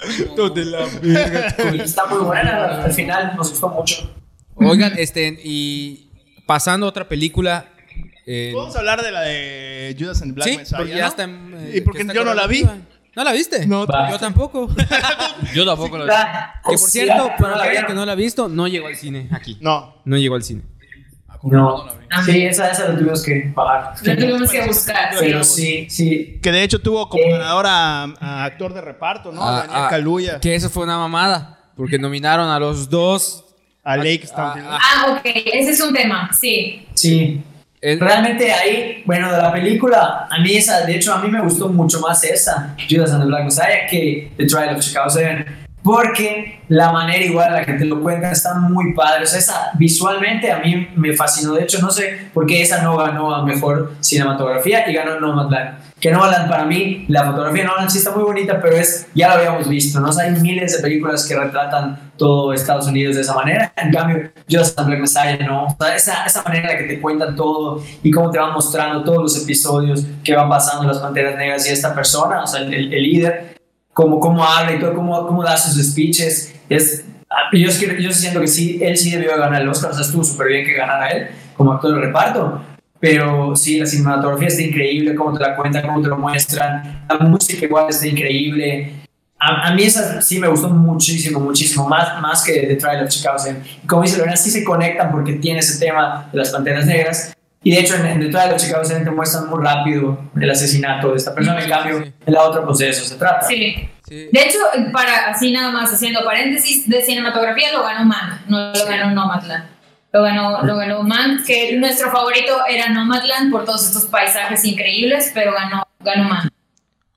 está muy buena, al final nos gustó mucho. Oigan, este, y pasando a otra película. eh, Vamos a hablar de la de Judas and the Black sí, Messiah, porque ¿no? ya está. en, eh, Y porque que está yo no la vi. correlativa. ¿No la viste? No, Va. yo tampoco. <laughs> Yo tampoco lo vi. Ah, que por cierto, para no la la gente vieron. que no la ha visto, no llegó al cine aquí. No. No llegó al cine. No, sí, esa, esa la tuvimos que pagar. Lo tuvimos que buscar. Pero sí, sí. Que de hecho tuvo como Eh. ganador a, a actor de reparto, ¿no? Ah, Daniel ah, Kaluuya. Que eso fue una mamada. Porque nominaron a los dos. A Lake ah, Stanfield. ah, Ah, ok, ese es un tema, sí. Sí, realmente ahí, bueno, de la película, a mí esa, de hecho, a mí me gustó mucho más esa, Judas and the Black Messiah, que The Trial of Chicago 7, porque la manera igual en la que te lo cuentan está muy padre. O sea, esa visualmente a mí me fascinó. De hecho, no sé por qué esa no ganó a mejor cinematografía y ganó Nomadland. Que Nomadland para mí, la fotografía de Nomadland sí está muy bonita, pero es, ya lo habíamos visto, ¿no? O sea, hay miles de películas que retratan todo Estados Unidos de esa manera. En cambio, Just and Black Messiah, ¿no? O sea, esa, esa manera en la que te cuentan todo y cómo te van mostrando todos los episodios que van pasando las Panteras Negras y esta persona, o sea, el- el líder, cómo, cómo habla y todo, cómo, cómo da sus speeches. Es, ah, yo, yo siento que sí, él sí debió ganar el Oscar, o sea, estuvo súper bien que ganara él como actor de reparto. Pero sí, la cinematografía está increíble, cómo te la cuentan, cómo te lo muestran. La música igual está increíble. A, a mí esa sí me gustó muchísimo, muchísimo, más, más que The Trial of Chicago 7. Y Como dice Lorena, sí se conectan porque tiene ese tema de las panteras negras. Y de hecho, en, en The Trial of Chicago 7 te muestran muy rápido el asesinato de esta persona. En cambio, sí. en la otra, pues de eso se trata. Sí. sí. De hecho, para así nada más haciendo paréntesis, de cinematografía lo ganó Mank, no lo ganó Nomadland. Lo ganó, lo ganó Mank, que nuestro favorito era Nomadland por todos estos paisajes increíbles, pero ganó, ganó Mank.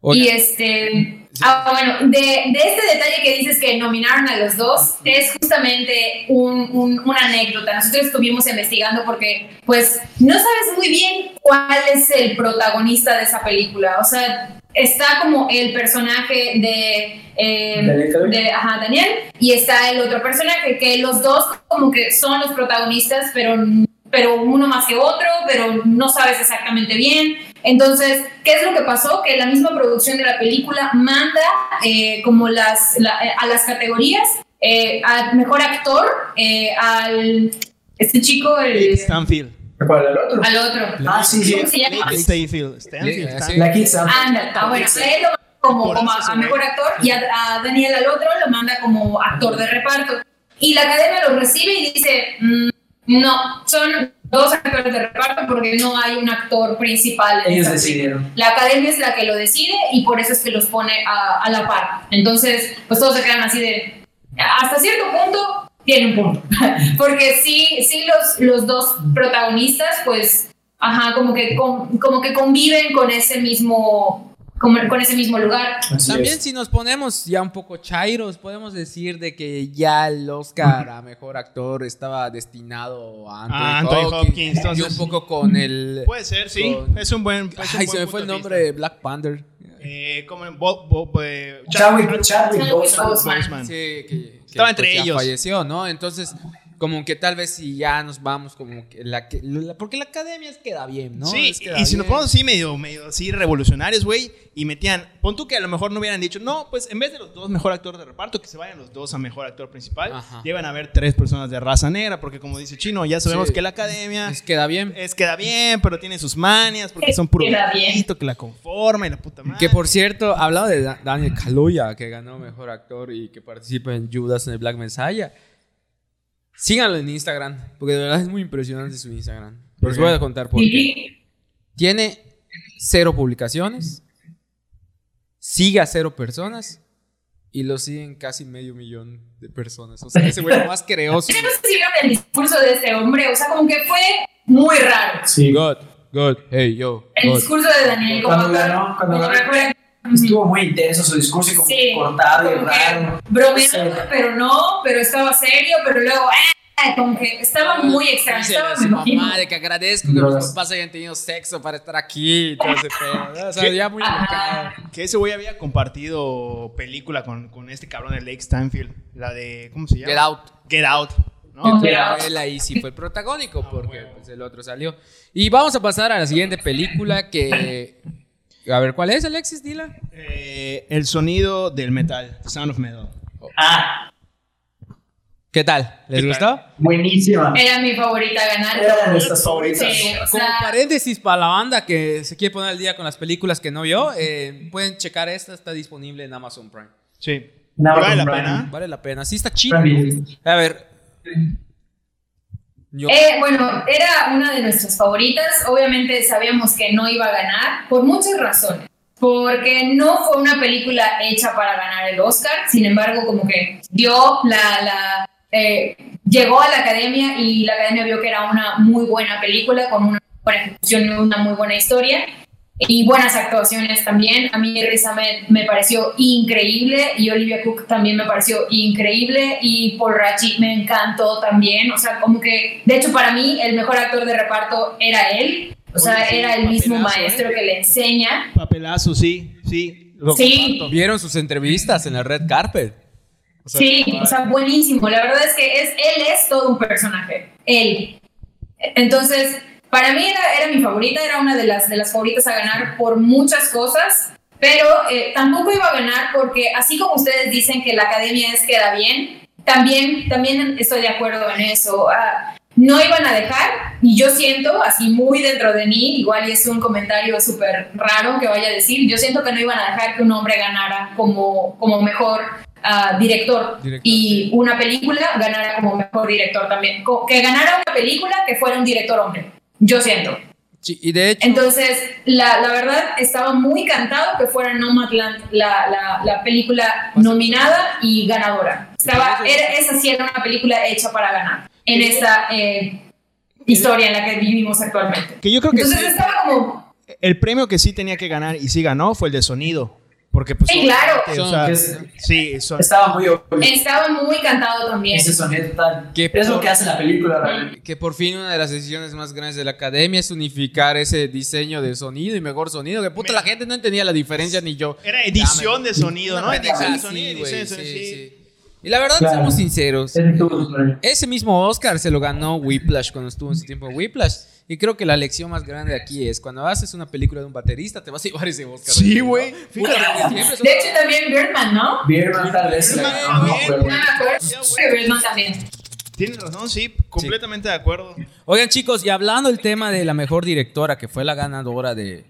Oigan, Y este, Ah, bueno, de, de, este detalle que dices que nominaron a los dos, es justamente un, un, una anécdota. Nosotros estuvimos investigando porque, pues, no sabes muy bien cuál es el protagonista de esa película. O sea, está como el personaje de, eh, de ajá, Daniel y está el otro personaje, que los dos como que son los protagonistas, pero, pero uno más que otro, pero no sabes exactamente bien. Entonces, ¿qué es lo que pasó? Que la misma producción de la película manda eh, como las, a las categorías eh, al mejor actor, eh, al este chico, el... Stanfield. ¿Cuál? ¿Al otro? Al otro. Ah, sí, sí. ¿Cómo se llama? Stanfield. Stanfield. La Sam. Anda, ah, bueno, a él lo manda como, como a, a mejor actor y a, a Daniel al otro lo manda como actor de reparto. Y la academia lo recibe y dice, mm, no, son dos actores de reparto porque no hay un actor principal. en Ellos decidieron. la academia es la que lo decide y por eso es que los pone a, a la par. Entonces, pues todos se quedan así de, hasta cierto punto, tiene un punto. <laughs> Porque sí, sí los, los dos protagonistas, pues, ajá, como que, como que conviven con ese mismo, como- con ese mismo lugar. Así También es. si nos ponemos ya un poco chairos, podemos decir de que ya el Oscar a Mejor Actor estaba destinado a Anthony, A Anthony Hopkins, Hopkins, entonces- y un poco con el... Puede ser, sí. Con- Es un buen. es un Ay, buen se me fue el nombre de Black Panther. Eh, como en Bob, Bob, eh, Chadwick, Chadwick Chadwick Boseman. Sí, que, que, Estaba entre pues, ellos. falleció, ¿no? Entonces, como que tal vez si ya nos vamos como que la, que- la- porque la academia es queda bien, ¿no? Sí, Es queda y si nos ponemos así medio, medio así revolucionarios, güey, y metían, pon tú que a lo mejor no hubieran dicho, no, pues en vez de los dos mejor actor de reparto, que se vayan los dos a mejor actor principal, Ajá. llevan a ver tres personas de raza negra, porque como dice Chino, ya sabemos Sí. que la academia Es queda bien. es queda bien, pero tiene sus manias, porque son puro Queda bien. viejito, que la conforma y la puta madre. Que por cierto, hablaba de Da- Daniel Kaluuya, que ganó mejor actor y que participa en Judas en el Black Messiah. Síganlo en Instagram, porque de verdad es muy impresionante su Instagram. Les voy a contar por qué. Tiene cero publicaciones, sigue a cero personas y lo siguen casi medio millón de personas. O sea, ese güey más creó su... Yo no sé si vieron el discurso de este hombre, o sea, como que fue muy raro. Sí. God, God, hey, yo, El God. discurso de Daniel como Cuando ganó, cuando como Estuvo muy intenso su discurso y como Sí, cortado y raro. bromeando, Sí. pero no, pero estaba serio, pero luego, ¡ah! como que estaba muy extraño. Estaba, imagino. mamá de que agradezco que mis papás hayan tenido sexo para estar aquí y todo ese pedo. O sea, ya muy. Que ese güey había compartido película con, con este cabrón de Lake Stanfield, la de, ¿cómo se llama? Get out. Get Out. ¿no? Pero él ahí sí fue el protagónico porque pues, el otro salió. Y vamos a pasar a la siguiente película que... A ver, ¿cuál es, Alexis? Dila. Eh, el sonido del metal, Sound of Metal. Ah, ¿Qué tal? ¿Les ¿Qué gustó? tal? buenísima. Era mi favorita ganar. Era de nuestras favoritas. Sí, o Como sea, paréntesis para la banda que se quiere poner al día con las películas que no vio, eh, pueden checar esta, está disponible en Amazon Prime. Sí. No, vale la Prime. pena. Vale la pena. Sí está chido. A ver. Eh, bueno, era una de nuestras favoritas. Obviamente sabíamos que no iba a ganar por muchas razones. Porque no fue una película hecha para ganar el Oscar. Sin embargo, como que dio la... la eh, llegó a la academia y la academia vio que era una muy buena película con una buena ejecución y una muy buena historia. Y buenas actuaciones también. A mí Riz Ahmed me pareció increíble y Olivia Cook también me pareció increíble y Paul Rachi me encantó también. O sea, como que, de hecho, para mí el mejor actor de reparto era él. O sea, Oye, sí, era el mismo papelazo, maestro ¿eh? que le enseña. Papelazo, sí, sí. lo Sí. ¿Vieron sus entrevistas en el Red Carpet? O sea, Sí, o sea, buenísimo. La verdad es que es, él es todo un personaje. Él. Entonces, para mí era, era mi favorita, era una de las, de las favoritas a ganar por muchas cosas, pero eh, tampoco iba a ganar porque, así como ustedes dicen que la academia es queda bien, también, también estoy de acuerdo en eso. Ah, no iban a dejar, y yo siento, así muy dentro de mí, igual y es un comentario súper raro que vaya a decir, yo siento que no iban a dejar que un hombre ganara como, como mejor ah, director, Director, y una película ganara como mejor director también. Que ganara una película que fuera un director hombre, yo siento. sí, y de hecho, Entonces, la, la verdad, estaba muy cantado que fuera Nomadland la, la, la película nominada y ganadora. Estaba, era, esa sí era una película hecha para ganar en esta eh, historia en la que vivimos actualmente. Que yo creo que Entonces sí, estaba como... el premio que sí tenía que ganar y sí ganó fue el de sonido. Porque pues... Sí, claro. obviamente, o Son- sea, es- sí, son- Estaba muy obvio. Estaba muy cantado también. Ese sonido tal. Que Es lo por- que hace la película realmente. Que por fin una de las decisiones más grandes de la academia es unificar ese diseño de sonido y mejor sonido. Que puta, la gente no entendía la diferencia ni yo. Era edición de sonido, ¿no? Edición de sonido, güey, edición de sí, sonido, sí. sí. Y la verdad, Claro. seamos sinceros. Ese mismo Oscar se lo ganó Whiplash cuando estuvo en su tiempo en Whiplash. Y creo que la lección más grande aquí es cuando haces una película de un baterista, te vas a llevar ese Oscar. Sí, güey. De hecho, también Birdman, ¿no? Birdman tal vez. Birdman güey. que Birdman también. Tienes razón, sí, completamente de acuerdo. Oigan, chicos, y hablando del tema de la mejor directora, que fue la ganadora de.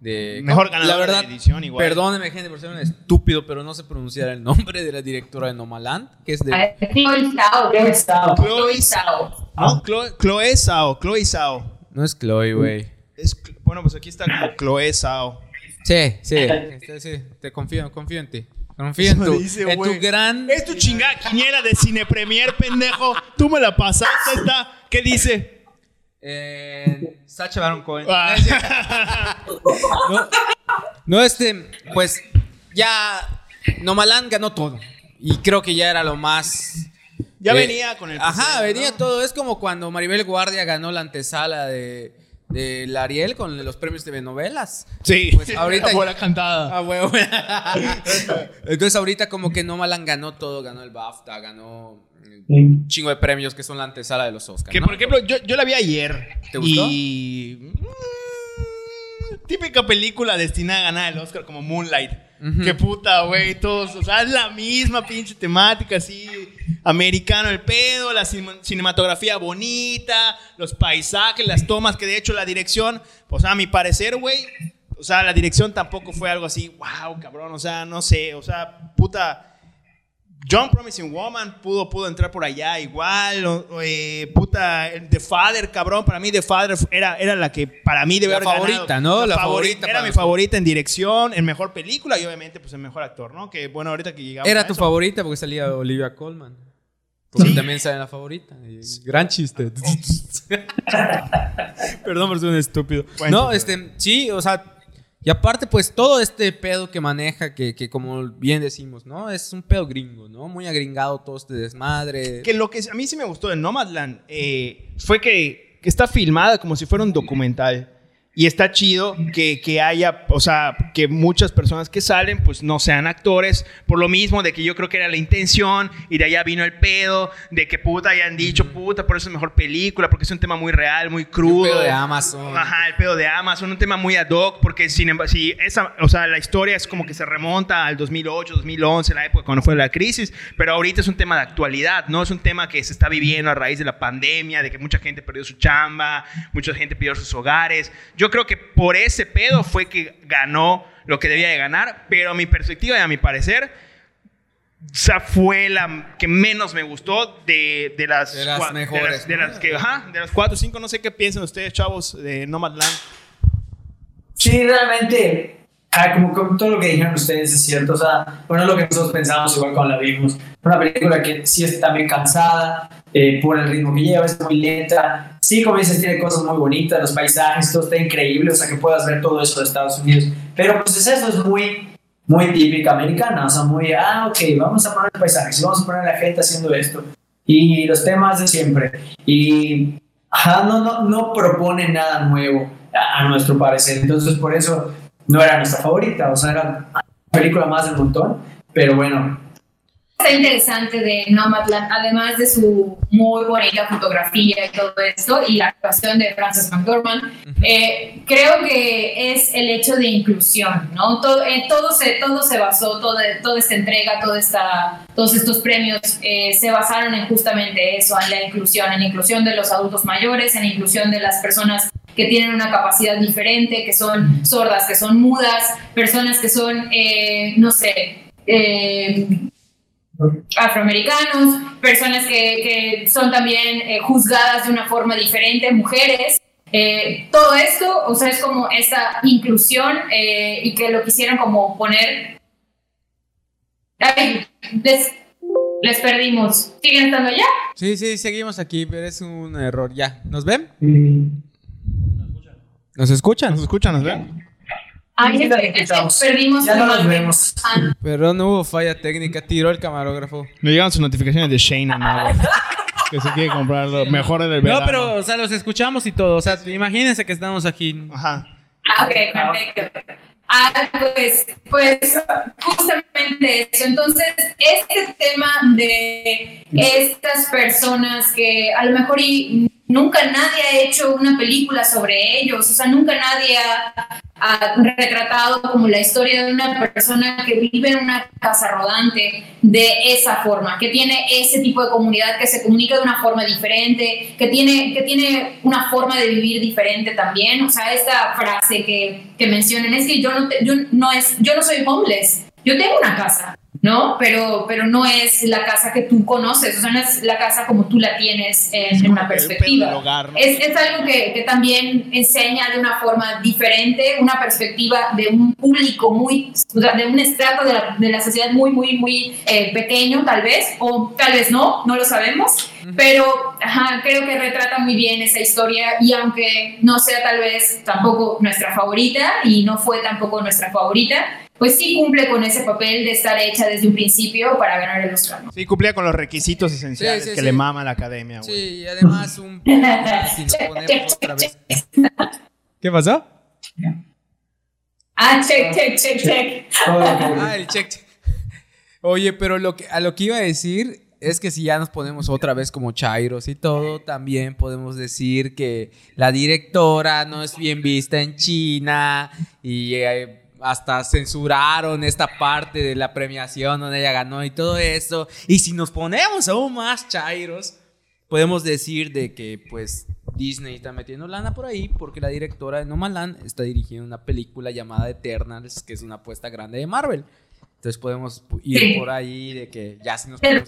de Mejor ganadora la verdad, de edición, igual. Perdóneme, gente, por ser un estúpido, pero no sé pronunciar el nombre de la directora de Nomaland, que es de. Chloe. Chloe. No, Chloe, Chloe Sao, Chloe Sao. No es Chloe, güey. Es, bueno, pues aquí está como Chloe Sao. Sí, sí, este, sí, te confío, confío en ti. Confío en tu, dice, en güey. tu gran. Es tu chingada quiniela de Cine Premier, pendejo. Tú me la pasaste, está. ¿Qué dice? Eh, Sacha Baron Cohen. Ah. No, no, este, pues ya Nomaland ganó todo. Y creo que ya era lo más. Ya eh, venía con el. Ajá, venía ¿no? todo. Es como cuando Maribel Guardia ganó la antesala de, de la Ariel con los premios de novelas. Sí, Pues ahorita- <laughs> cantada. Ah, huevo. <laughs> Entonces ahorita como que Nomaland ganó todo, ganó el BAFTA, ganó un chingo de premios que son la antesala de los Oscars. Que ¿no? por ejemplo, yo, yo la vi ayer. ¿Te gustó? Y. mm, Típica película destinada a ganar el Oscar como Moonlight. Ujú. Qué puta, güey. Todos. O sea, es la misma pinche temática así. Americano el pedo, la cin- cinematografía bonita, los paisajes, las tomas, que de hecho la dirección, pues a mi parecer, güey. O sea, la dirección tampoco fue algo así, wow, cabrón. O sea, no sé. O sea, puta. John Promising Woman pudo, pudo entrar por allá igual. o- o, eh, puta, el The Father, cabrón. Para mí, The Father era, era la que para mí debe La haber ganado. favorita, ¿no? La favori- favorita Era para mi favorita en dirección, en mejor película y obviamente, pues en mejor actor, ¿no? Que bueno, ahorita que llegamos. Era a tu eso. favorita porque salía Olivia Colman. Porque también sale la favorita. Gran chiste. <laughs> <laughs> Perdón por ser un estúpido. No, este, sí, o sea, y aparte, pues todo este pedo que maneja, que, que como bien decimos, ¿no? Es un pedo gringo, ¿no? Muy agringado todo este desmadre. Que lo que a mí sí me gustó de Nomadland eh, fue que, que está filmada como si fuera un documental. Y está chido que, que haya, o sea, que muchas personas que salen, pues no sean actores, por lo mismo de que yo creo que era la intención y de allá vino el pedo, de que puta hayan dicho, puta, por eso es mejor película, porque es un tema muy real, muy crudo. pedo de Amazon. Ajá, el pedo de Amazon, un tema muy ad hoc, porque sin embargo, si esa, o sea, la historia es como que se remonta al 2008, 2011, la época cuando fue la crisis, pero ahorita es un tema de actualidad, ¿no? Es un tema que se está viviendo a raíz de la pandemia, de que mucha gente perdió su chamba, mucha gente perdió sus hogares. Yo creo que por ese pedo fue que ganó lo que debía de ganar, pero a mi perspectiva y a mi parecer, o sea, fue la que menos me gustó de, de las, De las cua- mejores, De las, de ¿no? las que, ajá, de las cuatro o cinco, no sé qué piensan ustedes, chavos, de Nomadland. Sí, realmente, ah, como, como todo lo que dijeron ustedes es cierto. O sea, bueno, lo que nosotros pensamos igual cuando la vimos. Una película que sí está también cansada eh, por el ritmo que lleva, es muy lenta. Sí, como dices, tiene cosas muy bonitas, los paisajes, todo está increíble, o sea, que puedas ver todo eso de Estados Unidos. Pero pues es eso, es muy, muy típica americana, o sea, muy, ah, ok, vamos a poner paisajes, vamos a poner la gente haciendo esto. Y los temas de siempre. Y ajá, no, no, no propone nada nuevo a, a nuestro parecer. Entonces, por eso no era nuestra favorita, o sea, era una película más del montón. Pero bueno, Está interesante de Nomadland, además de su muy bonita fotografía y todo esto, y la actuación de Frances McDormand, eh, creo que es el hecho de inclusión, ¿no? Todo, eh, todo, se, todo se basó, todo, toda esta entrega, toda esta, todos estos premios eh, se basaron en justamente eso, en la inclusión, en la inclusión de los adultos mayores, en la inclusión de las personas que tienen una capacidad diferente, que son sordas, que son mudas, personas que son, eh, no sé, eh, afroamericanos, personas que, que son también eh, juzgadas de una forma diferente, mujeres. Eh, todo esto, o sea, es como esta inclusión eh, y que lo quisieron como poner... Ay, les, les perdimos. ¿Siguen estando allá? Sí, sí, seguimos aquí, pero es un error. Ya, ¿nos ven? mm, ¿Nos escuchan? ¿Nos escuchan? ¿Nos ven? Ay, perdimos Ya no nos vemos. Pero no hubo falla técnica, tiró el camarógrafo. Me llegan sus notificaciones de Shane güey? <laughs> que se quiere comprar lo mejor del verano. No, pero, o sea, los escuchamos y todo. O sea, imagínense que estamos aquí. Ajá. Ah, ok, perfecto. Ah, pues, pues justamente eso. Entonces, este tema de estas personas que a lo mejor y nunca nadie ha hecho una película sobre ellos, o sea, nunca nadie ha, retratado como la historia de una persona que vive en una casa rodante de esa forma, que tiene ese tipo de comunidad, que se comunica de una forma diferente, que tiene, que tiene una forma de vivir diferente también. O sea, esta frase que, que mencionan es que yo no, te- yo, no es, yo no soy homeless, yo tengo una casa, ¿no? Pero, pero no es la casa que tú conoces, o sea, no es la casa como tú la tienes en, en una perspectiva. del hogar, ¿no? Es, es algo que, que también enseña de una forma diferente, una perspectiva de un público muy, o sea, de un estrato de la, de la sociedad muy, muy, muy eh, pequeño, tal vez, o tal vez no, no lo sabemos, pero ajá, creo que retrata muy bien esa historia y aunque no sea tal vez tampoco nuestra favorita y no fue tampoco nuestra favorita, pues sí cumple con ese papel de estar hecha desde un principio para ganar el Oscar. ¿no? Sí, cumplía con los requisitos esenciales Sí, sí, que sí. le mama a la academia, güey. Sí, y además un <laughs> si ponemos otra vez. ¿Qué pasó? Ah, check, check, check, check. Ah, el check. Oye, pero lo que, a lo que iba a decir es que si ya nos ponemos otra vez como chairos y todo, también podemos decir que la directora no es bien vista en China y eh, hasta censuraron esta parte de la premiación donde ella ganó y todo eso. Y si nos ponemos aún más chairos, podemos decir de que pues Disney está metiendo lana por ahí porque la directora de Nomadland está dirigiendo una película llamada Eternals, que es una apuesta grande de Marvel. Entonces podemos ir Sí. por ahí de que ya se nos Pero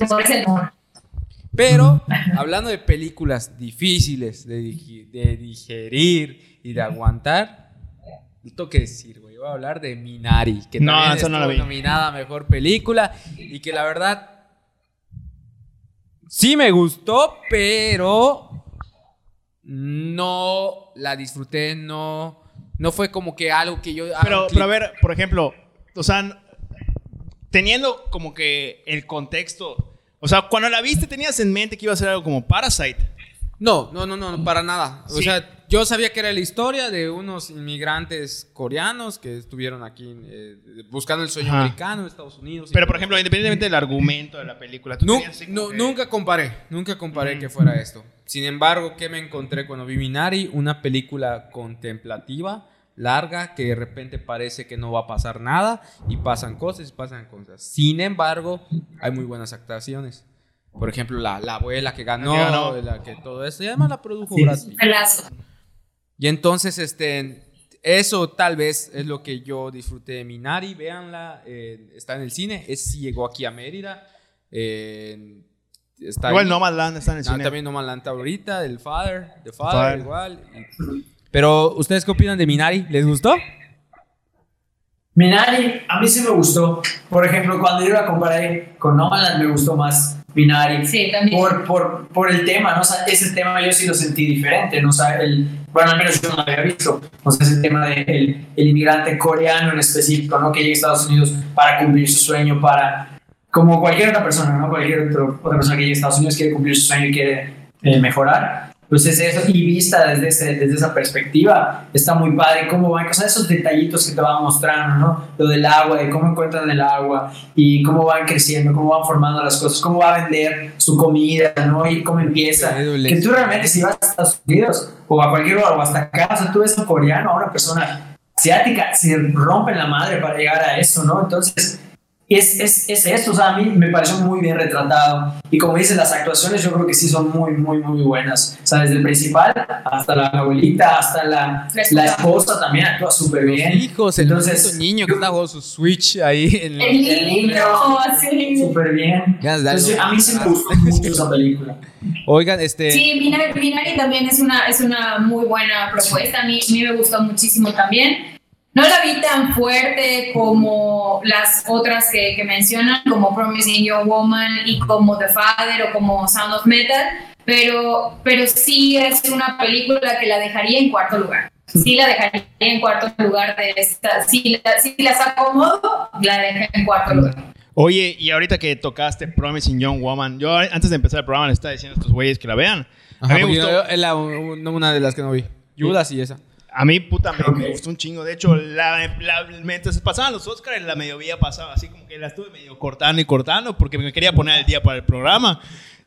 pero hablando de películas difíciles de, digerir y de aguantar, tengo que decir, Voy a hablar de Minari, que No, también no vi. nominada a mejor película y que la verdad sí me gustó, pero no la disfruté, no, no fue como que algo que yo. Pero, pero a ver, por ejemplo, o sea, teniendo como que el contexto, o sea, cuando la viste tenías en mente que iba a ser algo como Parasite. No, no, no, no, no, para nada. O Sí. sea, yo sabía que era la historia de unos inmigrantes coreanos que estuvieron aquí eh, buscando el sueño Ajá. americano en Estados Unidos. Pero, por ejemplo, independientemente del argumento de la película, tú nu- que- Nunca comparé, nunca comparé que fuera esto. Sin embargo, ¿qué me encontré cuando vi Minari? Una película contemplativa, larga, que de repente parece que no va a pasar nada y pasan cosas y pasan cosas. Sin embargo, hay muy buenas actuaciones. Por ejemplo, la, la abuela que ganó, La que ganó. la que todo esto, y además la produjo Sí. Brad Pitt. Y entonces, este, eso tal vez es lo que yo disfruté de Minari. Véanla, eh, está en el cine. Es sí llegó aquí a Mérida. eh, está Igual ahí. Nomadland está en el Ah, cine. también No Malanta ahorita, del Father, The Father, Father. igual. Pero, ¿ustedes qué opinan de Minari? ¿Les gustó? Minari, a mí sí me gustó. Por ejemplo, cuando yo la comparé con Nomadland, me gustó más Minari. Sí, también. Por, por, por el tema, ¿no? O sea, ese tema yo sí lo sentí diferente, ¿no? O sea, el, bueno, al menos yo no lo había visto. O sea, ese tema del el, el inmigrante coreano en específico, ¿no? Que llega a Estados Unidos para cumplir su sueño, para... Como cualquier otra persona, ¿no? Cualquier otro- otra persona que llega a Estados Unidos quiere cumplir su sueño y quiere eh, mejorar. Pues es eso, y vista desde, ese- desde esa perspectiva, está muy padre cómo van, o sea, esos detallitos que te van mostrando, ¿no? Lo del agua, de cómo encuentran el agua y cómo van creciendo, cómo van formando las cosas, cómo va a vender su comida, ¿no? Y cómo empieza. Que tú realmente si vas a Estados Unidos o a cualquier lugar o hasta acá, o sea, tú ves a un coreano, a una persona asiática, se rompen la madre para llegar a eso, ¿no? Entonces, es, es, es eso, o sea, a mí me pareció muy bien retratado. Y como dices, las actuaciones yo creo que sí son muy, muy, muy buenas. O sea, desde el principal hasta la abuelita, hasta la, La esposa. también actúa súper bien. Hijos, el Entonces, niño que está jugando su Switch ahí en El el... niño, sí. Súper bien. Entonces, a mí sí me gustó <laughs> mucho esa película. Oigan, este... Sí, Binary, Binary también es una, es una muy buena propuesta. A mí, a mí me gustó muchísimo también. No la vi tan fuerte como las otras que, que mencionan, como Promising Young Woman y como The Father o como Sound of Metal, pero, pero sí es una película que la dejaría en cuarto lugar. sí la dejaría en cuarto lugar de esta. Si, la, si las acomodo, la dejo en cuarto lugar. Oye, y ahorita que tocaste Promising Young Woman, yo antes de empezar el programa le estaba diciendo a estos güeyes que la vean. Ajá, a mí me gustó. yo- la- una de las que no vi. Judas y esa. A mí, puta, me, me gustó un chingo. De hecho, la, la- mientras pasaban los Oscars, la mediodía pasaba así como que la estuve medio cortando y cortando porque me quería poner al día para el programa.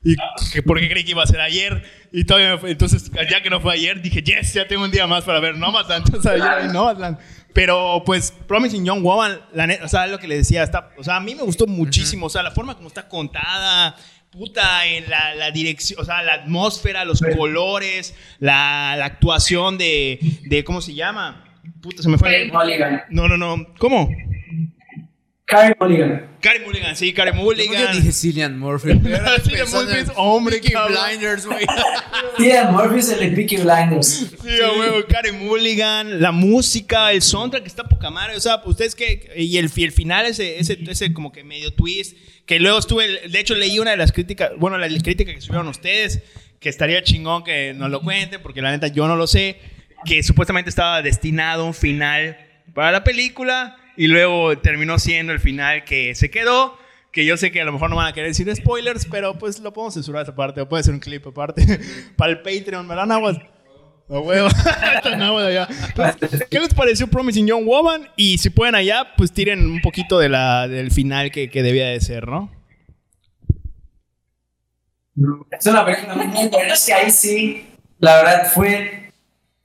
Y que porque creí que iba a ser ayer. Y todavía me Entonces, ya que no fue ayer, dije, yes, ya tengo un día más para ver Nomadland. Entonces, ayer vi Nomadland. Pero, pues, Promising Young Woman, la neta, o sea, lo que le decía, está, o sea, a mí me gustó muchísimo. O sea, la forma como está contada, puta, en la, la dirección, o sea, la atmósfera, los colores, la, la actuación de, de, ¿cómo se llama? Puta, se me fue. el-. No, no, no. ¿Cómo? Carey Mulligan. Karen Mulligan, sí, Karen Yo Mulligan. dije Cillian Murphy. <laughs> Cillian Murphy es hombre, Peaky cabrón. Blinders, güey. <laughs> Sí, Murphy es el de Peaky Blinders. Sí, huevo, Karen Mulligan, la música, el soundtrack está poca madre. O sea, ustedes que. Y el, el final, ese, ese, ese como que medio twist. Que luego estuve. De hecho, leí una de las críticas. Bueno, la crítica que subieron ustedes. Que estaría chingón que nos lo cuenten. Porque la neta yo no lo sé. Que supuestamente estaba destinado un final para la película. Y luego terminó siendo el final que se quedó. Que yo sé que a lo mejor no van a querer decir spoilers, pero pues lo podemos censurar esa parte, o puede ser un clip aparte. <laughs> Para el Patreon, me dan aguas. A huevo. <laughs> ¿Qué les pareció Promising Young Woman? Y si pueden allá, pues tiren un poquito de la, del final que, que debía de ser, ¿no? Es una película muy buena. Que ahí sí, la verdad fue,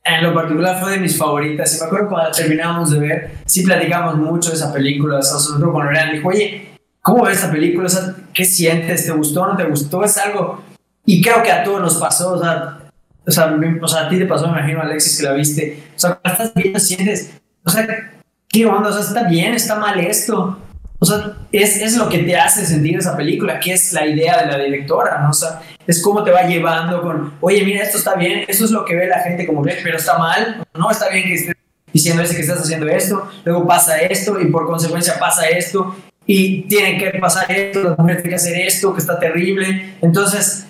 en lo particular fue de mis favoritas. Y me acuerdo cuando la terminamos de ver, sí platicamos mucho de esa película. O sea, sobre todo cuando dijo, oye, ¿cómo ves esa película? O sea, ¿qué sientes? ¿Te gustó o no te gustó? Es algo... Y creo que a todos nos pasó, o sea, o sea, o sea, a ti te pasó, me imagino, Alexis, que la viste. O sea, cuando estás viendo, sientes, o sea, ¿qué onda? O sea, está bien, está mal esto. O sea, es, es lo que te hace sentir esa película, que es la idea de la directora, ¿no? O sea, es cómo te va llevando con, oye, mira, esto está bien, esto es lo que ve la gente como ve, pero está mal, no está bien que estés diciendo ese que estás haciendo esto, luego pasa esto y por consecuencia pasa esto y tiene que pasar esto, las mujeres tienen que hacer esto, que está terrible. Entonces,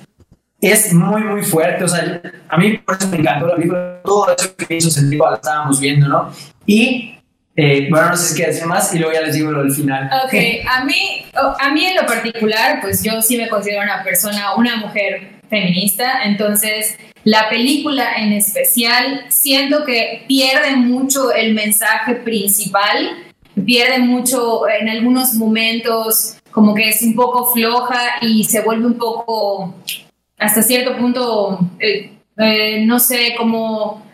es muy, muy fuerte. O sea, a mí por eso me encantó la película. Todo eso que hizo sentido la estábamos viendo, ¿no? Y, eh, bueno, no sé si qué decir más y luego ya les digo lo del final. Ok, a mí, a mí en lo particular, pues yo sí me considero una persona, una mujer feminista, entonces la película en especial siento que pierde mucho el mensaje principal, pierde mucho en algunos momentos, como que es un poco floja y se vuelve un poco, hasta cierto punto, eh, eh, no sé, como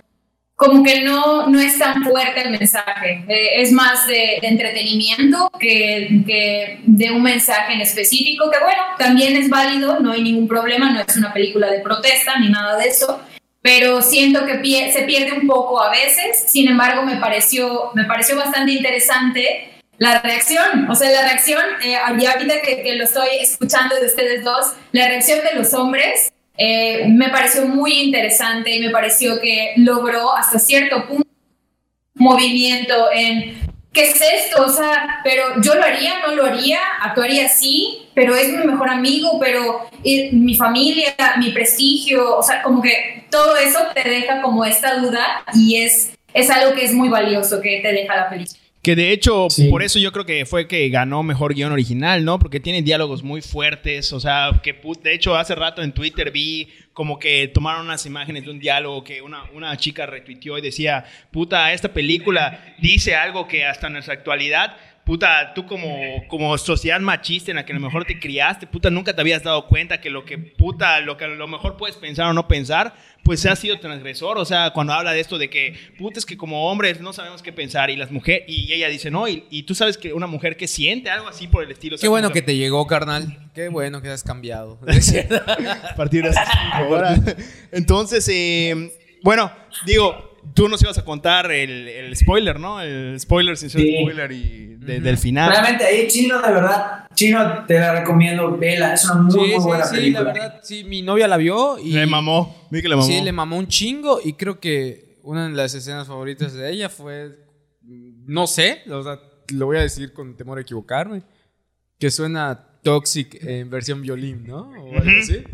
como que no, no es tan fuerte el mensaje. Eh, es más de, de entretenimiento que, que de un mensaje en específico, que bueno, también es válido, no hay ningún problema, no es una película de protesta ni nada de eso, pero siento que pie- se pierde un poco a veces, sin embargo me pareció, me pareció bastante interesante la reacción, o sea, la reacción, eh, ahorita que, que lo estoy escuchando de ustedes dos, la reacción de los hombres eh, me pareció muy interesante y me pareció que logró hasta cierto punto movimiento en ¿qué es esto? O sea, pero yo lo haría, no lo haría, actuaría así, pero es mi mejor amigo, pero eh, mi familia, mi prestigio, o sea, como que todo eso te deja como esta duda y es, es algo que es muy valioso que te deja la película. Que de hecho, Sí. por eso yo creo que fue que ganó mejor guion original, ¿no? Porque tiene diálogos muy fuertes, o sea, que de hecho hace rato en Twitter vi como que tomaron unas imágenes de un diálogo que una, una chica retuiteó y decía, puta, esta película dice algo que hasta en nuestra actualidad, puta, tú como, como sociedad machista en la que a lo mejor te criaste, puta, nunca te habías dado cuenta que lo que, puta, lo que a lo mejor puedes pensar o no pensar, pues ha sido transgresor, o sea, cuando habla de esto de que, puta, es que como hombres no sabemos qué pensar y las mujeres, y ella dice, no, y, y tú sabes que una mujer que siente algo así por el estilo. o sea, Qué bueno que te llegó, carnal. Qué bueno que has cambiado. <laughs> <laughs> a partir de esas cinco horas. Entonces, eh, bueno, digo, tú nos ibas a contar el, el spoiler, ¿no? El spoiler sin ser Sí. spoiler y de- del final. Realmente ahí, Chino, de verdad, Chino, te la recomiendo, vela, es una muy, Sí, muy sí, buena sí, película. la verdad, sí, mi novia la vio y... Le mamó, vi que le mamó. Sí, le mamó un chingo y creo que una de las escenas favoritas de ella fue, no sé, o sea, lo voy a decir con temor a equivocarme, que suena Toxic en versión violín, ¿no? O algo así.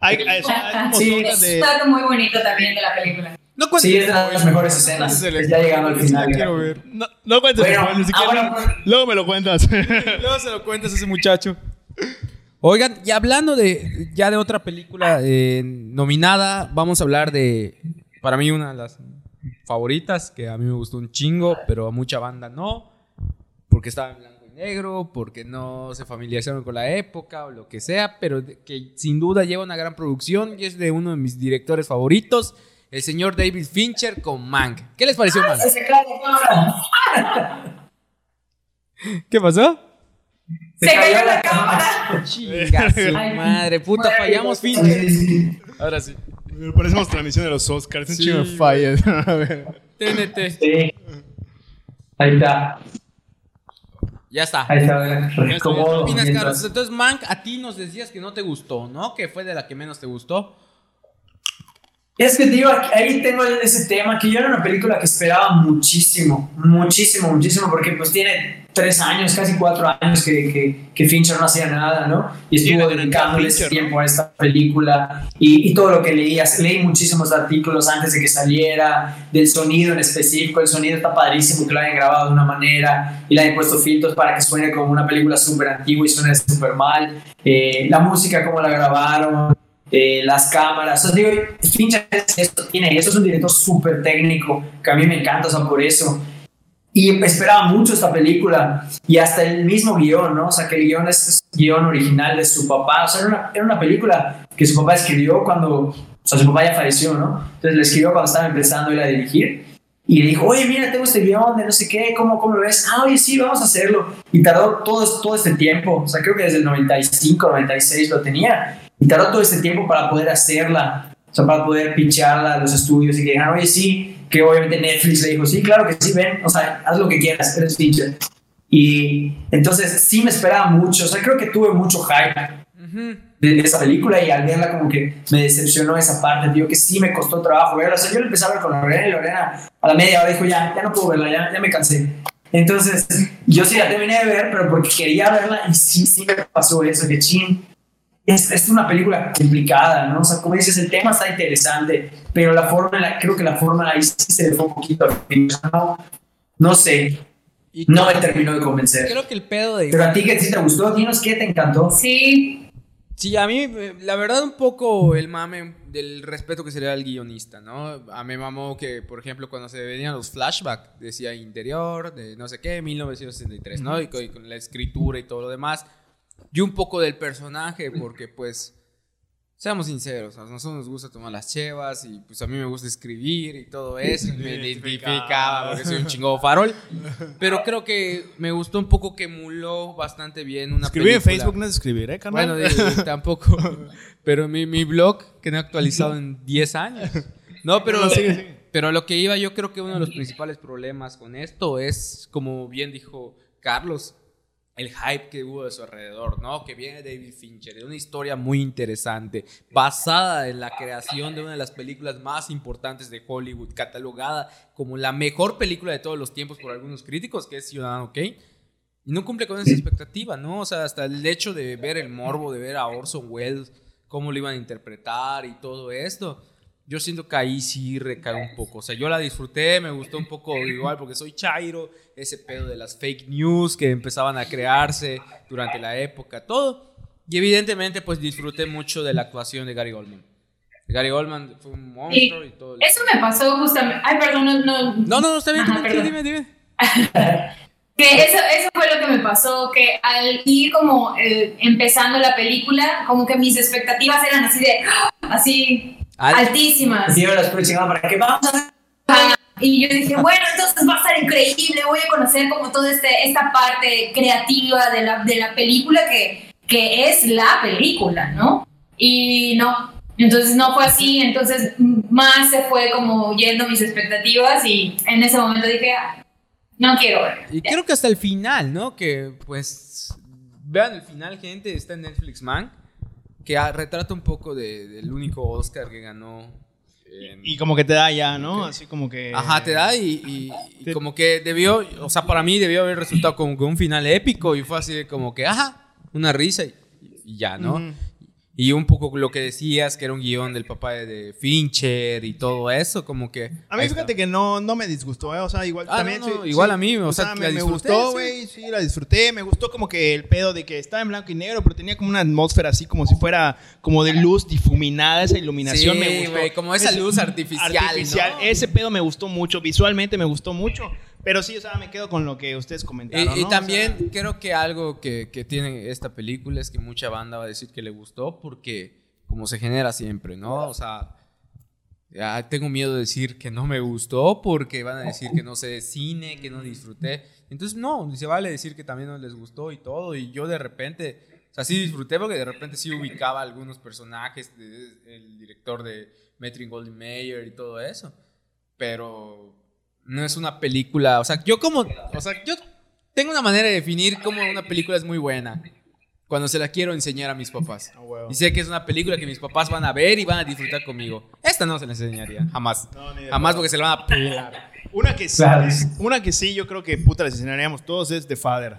Hay, hay- hay como Sí. zonas Es de- dato muy bonito también de la película. No cuentes Sí, es de las mejores escenas. Ya llegando al final. quiero ver. No, no cuentes Bueno, spoilers, si ah, Luego me lo cuentas. <laughs> Luego se lo cuentas a ese muchacho. Oigan, y hablando de ya de otra película eh, nominada, vamos a hablar de, para mí, una de las favoritas, que a mí me gustó un chingo, pero a mucha banda no, porque estaba en blanco y negro, porque no se familiarizaron con la época o lo que sea, pero que sin duda lleva una gran producción y es de uno de mis directores favoritos, el señor David Fincher con Mank. ¿Qué les pareció Mank? La cámara. ¿Qué pasó? Se cayó la cámara. Chinga su <laughs> madre, puta, fallamos Fincher. Ahora sí. Parecemos transmisión de los Oscars. Un Sí. chingo de fallas. <laughs> A ver. TNT. Sí. Ahí está. Ya está. Ahí está. ¿Qué opinas, Carlos? Entonces, Mank, a ti nos decías que no te gustó, ¿no? Que fue de la que menos te gustó. Es que digo, ahí tengo ese tema, que yo era una película que esperaba muchísimo, muchísimo, muchísimo, porque pues tiene tres años, casi cuatro años que, que, que Fincher no hacía nada, ¿no? Y estuvo dedicándole ese tiempo a esta película y, y todo lo que leía, leí muchísimos artículos antes de que saliera, del sonido en específico, el sonido está padrísimo, que lo hayan grabado de una manera y le hayan puesto filtros para que suene como una película súper antigua y suene súper mal, Eh, la música, cómo la grabaron, eh, las cámaras. O sea, digo, Fincher es esto, tiene eso, es un director súper técnico, que a mí me encanta, o sea, por eso. Y esperaba mucho esta película y hasta el mismo guion, ¿no? O sea, que el guion es, es guion original de su papá. O sea, era una, era una película que su papá escribió cuando, o sea, su papá ya falleció, ¿no? Entonces le escribió cuando estaba empezando él a dirigir y le dijo, oye, mira, tengo este guion de no sé qué, ¿cómo, cómo lo ves? Ah, oye, sí, vamos a hacerlo. Y tardó todo, todo este tiempo, o sea, creo que desde el 95, 96 lo tenía. Y tardó todo este tiempo para poder hacerla, o sea, para poder pincharla a los estudios y que dijeran, oye, sí, que obviamente Netflix le dijo, sí, claro que sí, ven, o sea, haz lo que quieras, eres Fincher. Y entonces sí me esperaba mucho, o sea, creo que tuve mucho hype de, de esa película y al verla como que me decepcionó esa parte, digo que sí me costó trabajo verla, o sea, yo la empecé a ver con Lorena y Lorena a la media hora dijo, ya, ya no puedo verla, ya, ya me cansé. Entonces, yo sí la terminé de ver, pero porque quería verla y sí, sí me pasó eso, que chin, es, es una película complicada, ¿no? O sea, como dices, el tema está interesante, pero la forma, la, creo que la forma ahí sí se le fue un poquito al no, no sé, Y no me terminó de convencer. creo que el pedo de... Pero a ti que sí te gustó, dinos qué te encantó. Sí, Sí, a mí, la verdad, un poco el mame del respeto que sería el guionista, ¿no? A mí me mamó que, por ejemplo, cuando se venían los flashbacks, decía interior, de no sé qué, 1963, ¿no? Y con, y con la escritura y todo lo demás. Y un poco del personaje, porque, pues, seamos sinceros, a nosotros nos gusta tomar las chevas y, pues, a mí me gusta escribir y todo eso. y me identificaba porque soy un chingo farol. Pero creo que me gustó un poco que emuló bastante bien una Escribir en película. Facebook no es escribir, ¿eh, carnal? Bueno, digo, tampoco. Pero mi, mi blog, que no he actualizado en 10 años. No, pero, No, sigue, sigue. pero lo que iba, yo creo que uno de los principales problemas con esto es, como bien dijo Carlos, el hype que hubo de su alrededor, ¿no? Que viene David Fincher, de una historia muy interesante, basada en la creación de una de las películas más importantes de Hollywood, catalogada como la mejor película de todos los tiempos por algunos críticos, que es Ciudadano Kane. Y no cumple con esa expectativa, ¿no? O sea, hasta el hecho de ver el morbo, de ver a Orson Welles, cómo lo iban a interpretar y todo esto. Yo siento que ahí sí recae un poco. O sea, yo la disfruté, me gustó un poco igual porque soy Chairo, ese pedo de las fake news que empezaban a crearse durante la época, todo. Y evidentemente, pues disfruté mucho de la actuación de Gary Goldman. Gary Goldman fue un monstruo y todo. eso me pasó justamente. Ay, perdón, no. No, No, no, no, está bien, Ajá, tú- dime, dime. <laughs> Que eso, eso fue lo que me pasó, que al ir como eh, empezando la película, como que mis expectativas eran así de, ¡ah! así, altísimas. Yo las puse chingada para que vamos a. Y yo dije, bueno, entonces va a estar increíble, voy a conocer como toda este, esta parte creativa de la, de la película que, que es la película, ¿no? Y no, entonces no fue así, entonces más se fue como yendo mis expectativas y en ese momento dije, "Ah, no quiero ver. Y creo que hasta el final, ¿no? Que pues vean el final, gente, está en Netflix Man, que ah, retrata un poco de- del único Oscar que ganó. Y como que te da ya, ¿no? Así como que... Ajá, te da y, y- y Te- como que debió, o sea, para mí debió haber resultado como que un final épico y fue así de como que, ajá, una risa y, ya, ¿no? Y un poco lo que decías, que era un guion del papá de- Fincher y todo eso, como que... A mí fíjate está. que no, no me disgustó, ¿eh? O sea, igual Ah, también. no, no, sí, igual sí. a mí, o sea, la me, me gustó, sí. güey, sí. la disfruté. Me gustó como que el pedo de que estaba en blanco y negro, pero tenía como una atmósfera así como si fuera como de luz difuminada, esa iluminación Sí, me gustó. güey, como esa luz artificial, ¿no? Ese pedo me gustó mucho, visualmente me gustó mucho. Pero sí, o sea, me quedo con lo que ustedes comentaron. Y, y ¿no? O también sea, creo que algo que, que tiene esta película es que mucha banda va a decir que le gustó porque como se genera siempre, ¿no? O sea, ya tengo miedo de decir que no me gustó porque van a decir que no sé de cine, que no disfruté. Entonces, no, se vale decir que también no les gustó y todo. Y yo de repente, o sea, sí disfruté porque de repente sí ubicaba algunos personajes, de- el director de Metro Golden Mayer y todo eso. Pero no es una película, o sea, yo como, o sea, yo tengo una manera de definir cómo una película es muy buena cuando se la quiero enseñar a mis papás. Ah. Y sé que es una película que mis papás van a ver y van a disfrutar conmigo. Esta no se la enseñaría, jamás. No, jamás porque se la van a pelar. Una que sí, Claro. una que sí, yo creo que puta les enseñaríamos todos es The Father.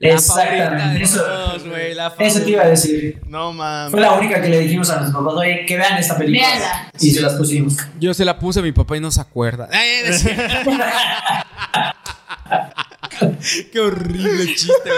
Exactamente. Eso, todos, güey, la eso te iba a decir. No mames. Fue la única que le dijimos a nuestros papás, oye, que vean esta película. Y se las pusimos. Yo se la puse a mi papá y no se acuerda. <laughs> Qué horrible chiste.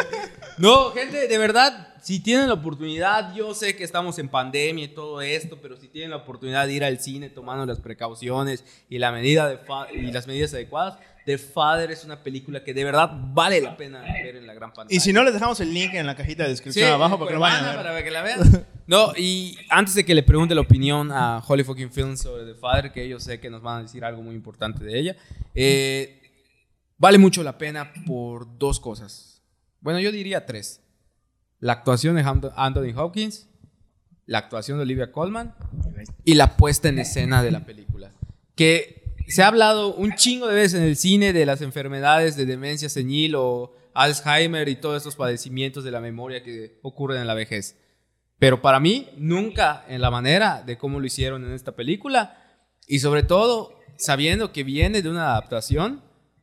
No, gente, de verdad, si tienen la oportunidad, yo sé que estamos en pandemia y todo esto, pero si tienen la oportunidad de ir al cine tomando las precauciones y, la medida de y las medidas adecuadas, The Father es una película que de verdad vale la pena ver en la gran pantalla. Y si no, les dejamos el link en la cajita de Sí, descripción abajo para que lo vayan a ver. para que la vean. <laughs> No, y antes de que le pregunte la opinión a Holly Fucking Films sobre The Father, que yo sé que nos van a decir algo muy importante de ella, eh, vale mucho la pena por dos cosas. Bueno, yo diría tres. La actuación de Anthony Hopkins, la actuación de Olivia Colman y la puesta en escena de la película. Que se ha hablado un chingo de veces en el cine de las enfermedades de demencia senil o Alzheimer y todos estos padecimientos de la memoria que ocurren en la vejez. Pero para mí, nunca en la manera de cómo lo hicieron en esta película. Y sobre todo, sabiendo que viene de una adaptación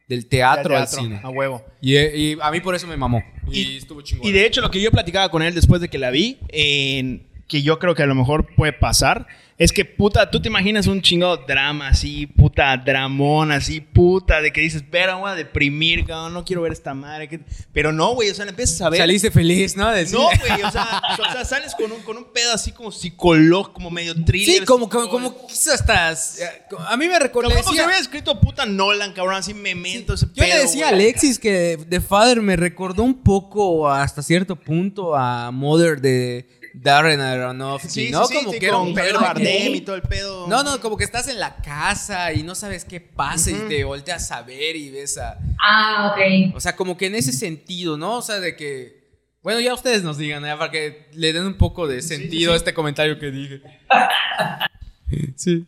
del teatro, al cine. A huevo. Y, y a mí por eso me mamó. Y, Y- estuvo chingón. Y de hecho, lo que yo platicaba con él después de que la vi, en- que yo creo que a lo mejor puede pasar, es que puta, tú te imaginas un chingo de drama así, puta, dramón así, puta, de que dices, pero voy a deprimir, cabrón, no quiero ver esta madre. que-". Pero no, güey, o sea, le empiezas a ver. Saliste feliz, ¿no? Del No, güey, o sea, o sea, sales con un, con un pedo así como psicológico, como medio thriller. Sí, como, como, como quizás estás. A mí me recordó. Como se había escrito puta Nolan, cabrón, así memento ese Yo pedo, le decía a güey. Alexis que The Father me recordó un poco hasta cierto punto a Mother de Darren Aronofsky, Sí, ¿no? sí, como sí, que era con un pedo Bardem y todo el pedo. No, no, como que estás en la casa y no sabes qué pasa y te volteas a ver y ves a... Ah, ok. O sea, como que en ese sentido, ¿no? O sea, de que... Bueno, ya ustedes nos digan, ¿eh? para que le den un poco de sentido a este comentario que dije. <laughs> sí.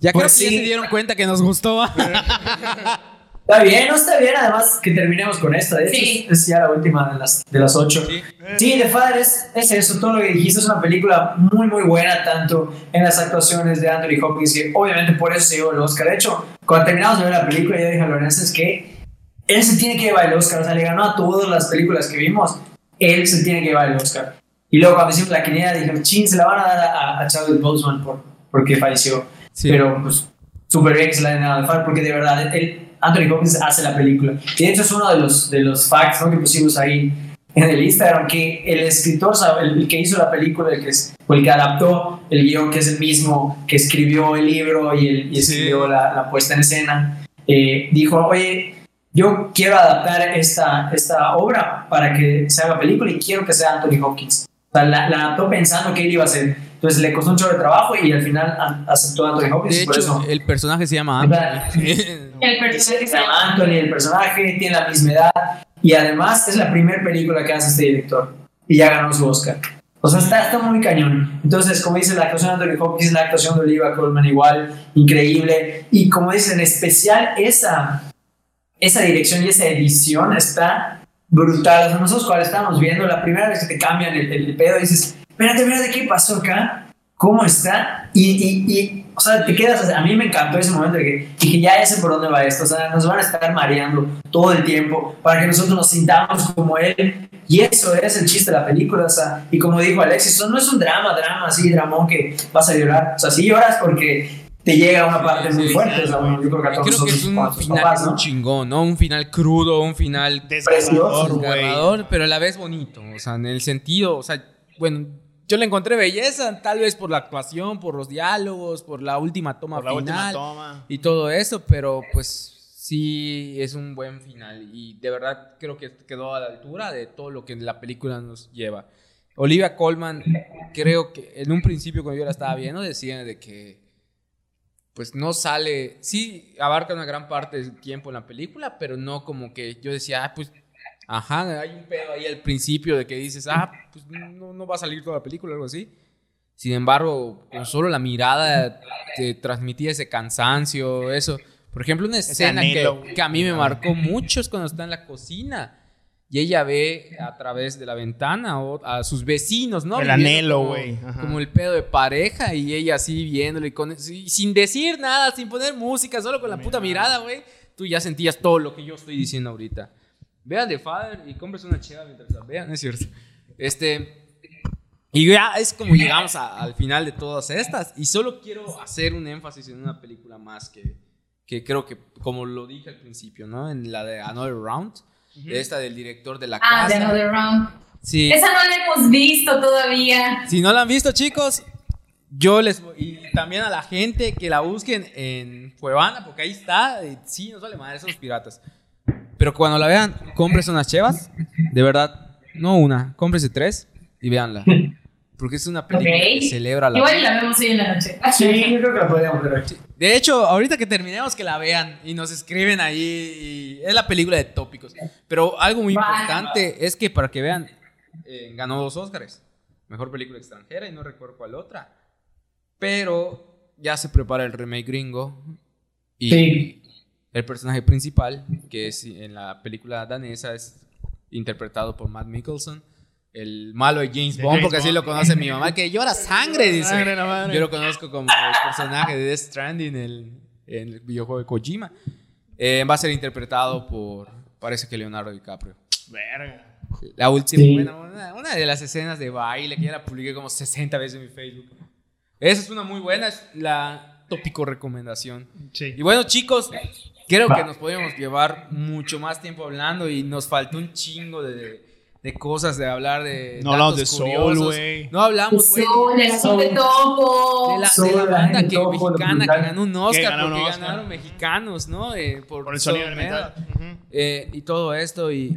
Ya creo Pues que ya sí. se dieron cuenta que nos gustó. <laughs> Está bien, no está bien, además que terminemos con esta. De hecho, Sí. es, ya la última de las, de las ocho. Sí. Sí, The Father es, es eso, todo lo que dijiste es una película muy, muy buena, tanto en las actuaciones de Anthony Hopkins, que obviamente por eso se llevó el Oscar. De hecho, cuando terminamos de ver la película, yo dije a Lorenzo, es que él se tiene que llevar el Oscar, o sea, le ganó a todas las películas que vimos, él se tiene que llevar el Oscar. Y luego cuando hicimos la quiniela, dije, chin, se la van a dar a, a Chadwick Boseman por, porque falleció. Sí. Pero pues súper bien que se la den a The Father, porque de verdad, él, Anthony Hopkins hace la película. Y de hecho es uno de los, de los facts ¿no? que pusimos ahí en el Instagram, que el escritor, el, el que hizo la película, el que, es- o el que adaptó el guion, que es el mismo que escribió el libro y, el, y Sí. escribió la, la puesta en escena, eh, dijo, oye, yo quiero adaptar esta, esta obra para que se haga película y quiero que sea Anthony Hopkins. O sea, la, la adaptó pensando que él iba a hacer. Entonces le costó un chorro de trabajo y al final aceptó a Anthony Hopkins. De y por hecho, eso, el personaje se llama. Anthony. <laughs> El personaje se llama Anthony, el personaje, tiene la misma edad y además es la primera película que hace este director y ya ganó su Oscar. O sea, está, está muy cañón. Entonces, como dice, la actuación de Anthony Hopkins, la actuación de Olivia Colman igual, increíble. Y como dice, en especial esa, esa dirección y esa edición está brutal. O sea, nosotros cuando estábamos viendo, la primera vez que te cambian el, el pedo, dices, espérate, espérate, ¿qué pasó acá? cómo está y, y, y, o sea, te quedas, a mí me encantó ese momento de que dije, ya sé por dónde va esto, o sea, nos van a estar mareando todo el tiempo para que nosotros nos sintamos como él y eso es el chiste de la película, o sea, y como dijo Alexis, eso no es un drama, drama así, dramón que vas a llorar, o sea, sí lloras porque te llega una parte muy fuerte, o sea, bueno, yo creo que a todos Creo que es un final papás, ¿no? chingón, ¿no? Un final crudo, un final desgarrador, pero a la vez bonito. O sea, en el sentido, o sea, bueno, yo le encontré belleza, tal vez por la actuación, por los diálogos, por la última toma Por la final última toma. y todo eso, pero pues sí es un buen final y de verdad creo que quedó a la altura de todo lo que la película nos lleva. Olivia Colman, creo que en un principio cuando yo la estaba viendo decían de que pues no sale, sí abarca una gran parte del tiempo en la película, pero no como que yo decía, ah, pues, ajá, hay un pedo ahí al principio de que dices, ah, pues no, no va a salir toda la película o algo así. Sin embargo, con solo la mirada te transmitía ese cansancio, eso. Por ejemplo, una escena que, a mí me marcó mucho es cuando está en la cocina y ella ve a través de la ventana o a sus vecinos, ¿no? El Viviendo anhelo, güey. Como el pedo de pareja y ella así viéndolo y con, sin decir nada, sin poner música, solo con la puta mirada, güey. Tú ya sentías todo lo que yo estoy diciendo ahorita. Vean The Father y compres una cheva mientras la vean, es cierto. Este. Y ya es como llegamos a- al final de todas estas. Y solo quiero hacer un énfasis en una película más que, que creo que, como lo dije al principio, ¿no? En la de Another Round. Esta del director de la Ah, The casa. Another Round. Sí. Esa no la hemos visto todavía. Si no la han visto, chicos, yo les voy. Y también a la gente que la busquen en Cuevana, porque ahí está. sí, no sale madre, son los piratas. Pero cuando la vean, cómprese unas chevas. De verdad, no una, cómprese tres y véanla. Porque es una película Ok. que celebra la Igual la vemos hoy en la noche. Sí, yo creo que la podríamos ver hoy. De hecho, ahorita que terminemos, que la vean y nos escriben ahí. y es la película de tópicos. Pero algo muy Va. importante es que para que vean, eh, ganó dos Oscars. Mejor película extranjera y no recuerdo cuál otra. Pero ya se prepara el remake gringo. Y Sí. El personaje principal, que es en la película danesa, es interpretado por Matt Mikkelsen. El malo de James De Bond, James porque así Bond. lo conoce mi mamá, que llora sangre, dice. Sangre, la madre. Yo lo conozco como el personaje de Death Stranding, el, en el videojuego de Kojima. Eh, va a ser interpretado por, parece que Leonardo DiCaprio. Verga. La última, Sí. bueno, una, una de las escenas de baile que ya la publiqué como 60 veces en mi Facebook. Esa es una muy buena, es la tópico recomendación. Sí. Y bueno, chicos, creo que nos podíamos llevar mucho más tiempo hablando y nos faltó un chingo de, de cosas de hablar de. No hablamos datos de Soul, curiosos. güey. No hablamos, güey. De topo. De de la banda que, lo mexicana que ganó un Oscar Que ganó un porque Oscar. ganaron mexicanos, ¿no? Eh, por, Por el sonido elemental. Metal. Eh, y todo esto y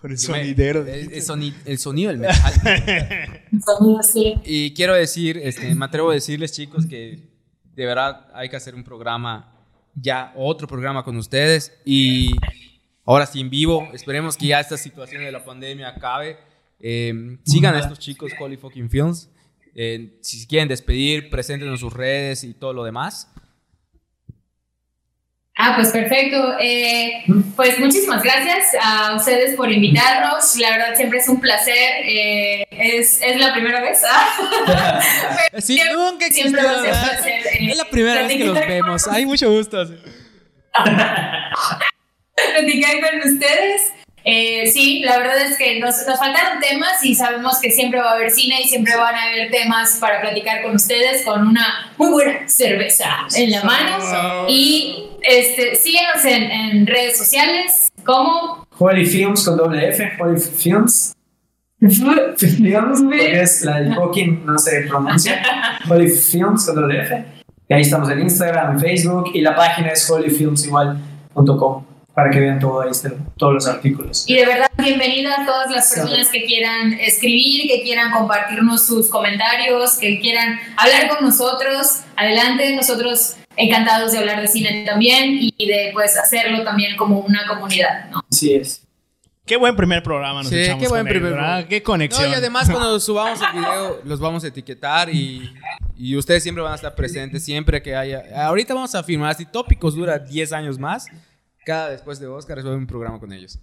Por el yo me- sonidero. el, el soni- el sonido del metal. <laughs> Sonido, sí. y quiero decir, este, me atrevo a decirles, chicos, que de verdad hay que hacer un programa ya, otro programa con ustedes. Y ahora sí en vivo. Esperemos que ya esta situación de la pandemia acabe. Eh, sigan a estos chicos, Holy Fucking Films. Eh, si quieren despedir, presenten en sus redes y todo lo demás. Ah, pues perfecto. Eh, pues muchísimas gracias a ustedes por invitarnos. La verdad siempre es un placer. Eh, es, es la primera vez. <laughs> Ah. Sí, Siempre- nunca siempre existió, ser un ¿verdad? placer, eh, Es la primera vez que los platicar vemos. Hay mucho gusto. <laughs> platicar con ustedes. Eh, sí, la verdad es que nos, nos faltaron temas y sabemos que siempre va a haber cine y siempre van a haber temas para platicar con ustedes con una muy buena cerveza en la mano. Y este, síguenos en, en redes sociales como Holy Films con doble F, Holy Films. <laughs> Films, porque es la del fucking, no se pronuncia. Holy Films con doble F. Y ahí estamos en Instagram, en Facebook. Y la página es holyfilmsigual.com para que vean todo ahí, están todos los artículos. Y de verdad, bienvenida a todas las personas que quieran escribir, que quieran compartirnos sus comentarios, que quieran hablar con nosotros. Adelante, nosotros encantados de hablar de cine también y de pues hacerlo también como una comunidad, ¿no? Así es. Qué buen primer programa nos Sí, echamos qué buen con él, primer. Qué conexión. No, y además cuando <laughs> subamos el video los vamos a etiquetar y, y ustedes siempre van a estar presentes, siempre que haya... Ahorita vamos a firmar así tópicos, dura 10 años más. Cada después de Oscar haber un programa con ellos.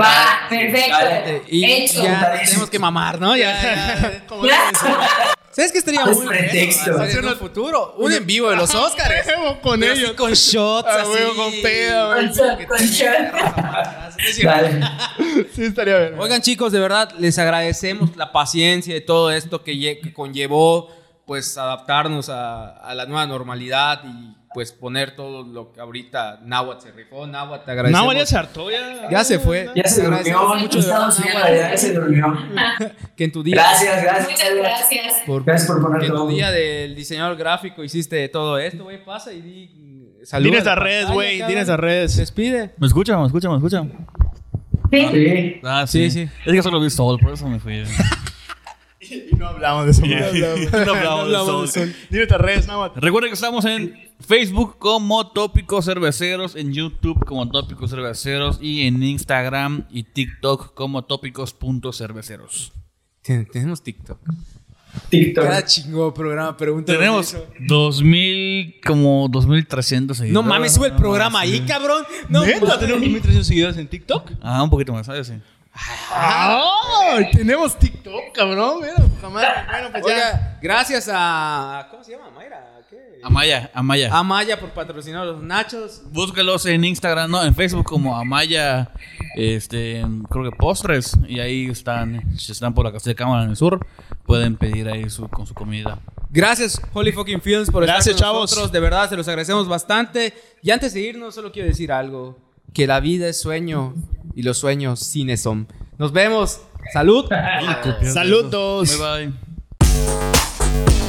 Va, perfecto. dale. Y Hecho. ya Juntadísimo. tenemos que mamar, ¿no? Ya. <laughs> Como <laughs> ¿Sabes qué estaría Es muy pretexto. bueno hacer en el futuro? Un en vivo de los <laughs> Oscars. con Pero así ellos. con shots, A así. huevo, con peda, güey. Con shot, con shot. Dale. Sí, estaría bien. Oigan, chicos, de verdad, les agradecemos la paciencia de todo esto que, lle- que conllevó, pues, adaptarnos a, a la nueva normalidad y, pues, poner todo lo que ahorita Nahuatl se rifó. Nahuatl, te agradecemos. No, ya se hartó, ya. Ya se fue. Ya se durmió. mucho Nahuatl, ya se durmió. <laughs> que en tu día... Gracias, gracias. Muchas gracias. Por, Gracias por poner que en todo. tu día del diseñador gráfico hiciste todo esto, güey. Pasa y di... saluda Dile a estas la redes, güey. Dile estas redes. Despide. ¿Me escuchan? ¿Me escuchan? ¿Me escuchan? Sí. Ah, Sí, sí, sí. Es que solo vi sol, por eso me fui. <laughs> Y no hablamos de eso. No hablamos de hablamos sol. de sol. Dile estas redes, nada más. Recuerden que estamos en Facebook como Tópicos Cerveceros, en YouTube como Tópicos Cerveceros y en Instagram y TikTok como Tópicos.cerveceros. Ten- Tenemos TikTok. TikTok. Cada chingón programa, pregunta. Tenemos 2000, como 2300 seguidores. No mames, sube el programa ahí, cabrón. No, ¿Neta? ¿Tenemos 1300 seguidores en TikTok? Ah, un poquito más, ¿sabes? Sí. ¡Ah! Tenemos TikTok, cabrón. Mira, jamás. <laughs> Bueno, pues ya. Oiga, gracias a. ¿Cómo se llama? Mayra. ¿Qué? Amaya, Amaya. Amaya por patrocinar los nachos. Búsquelos en Instagram, no, en Facebook como Amaya, este, creo que postres. Y ahí están, si están por la casa de cámara en el sur, pueden pedir ahí su, con su comida. Gracias, Holy Fucking Films, por Gracias, estar con chavos. nosotros. De verdad, se los agradecemos bastante. Y antes de irnos, solo quiero decir algo: que la vida es sueño y los sueños cines son. Nos vemos. Salud. Saludos. Bye bye.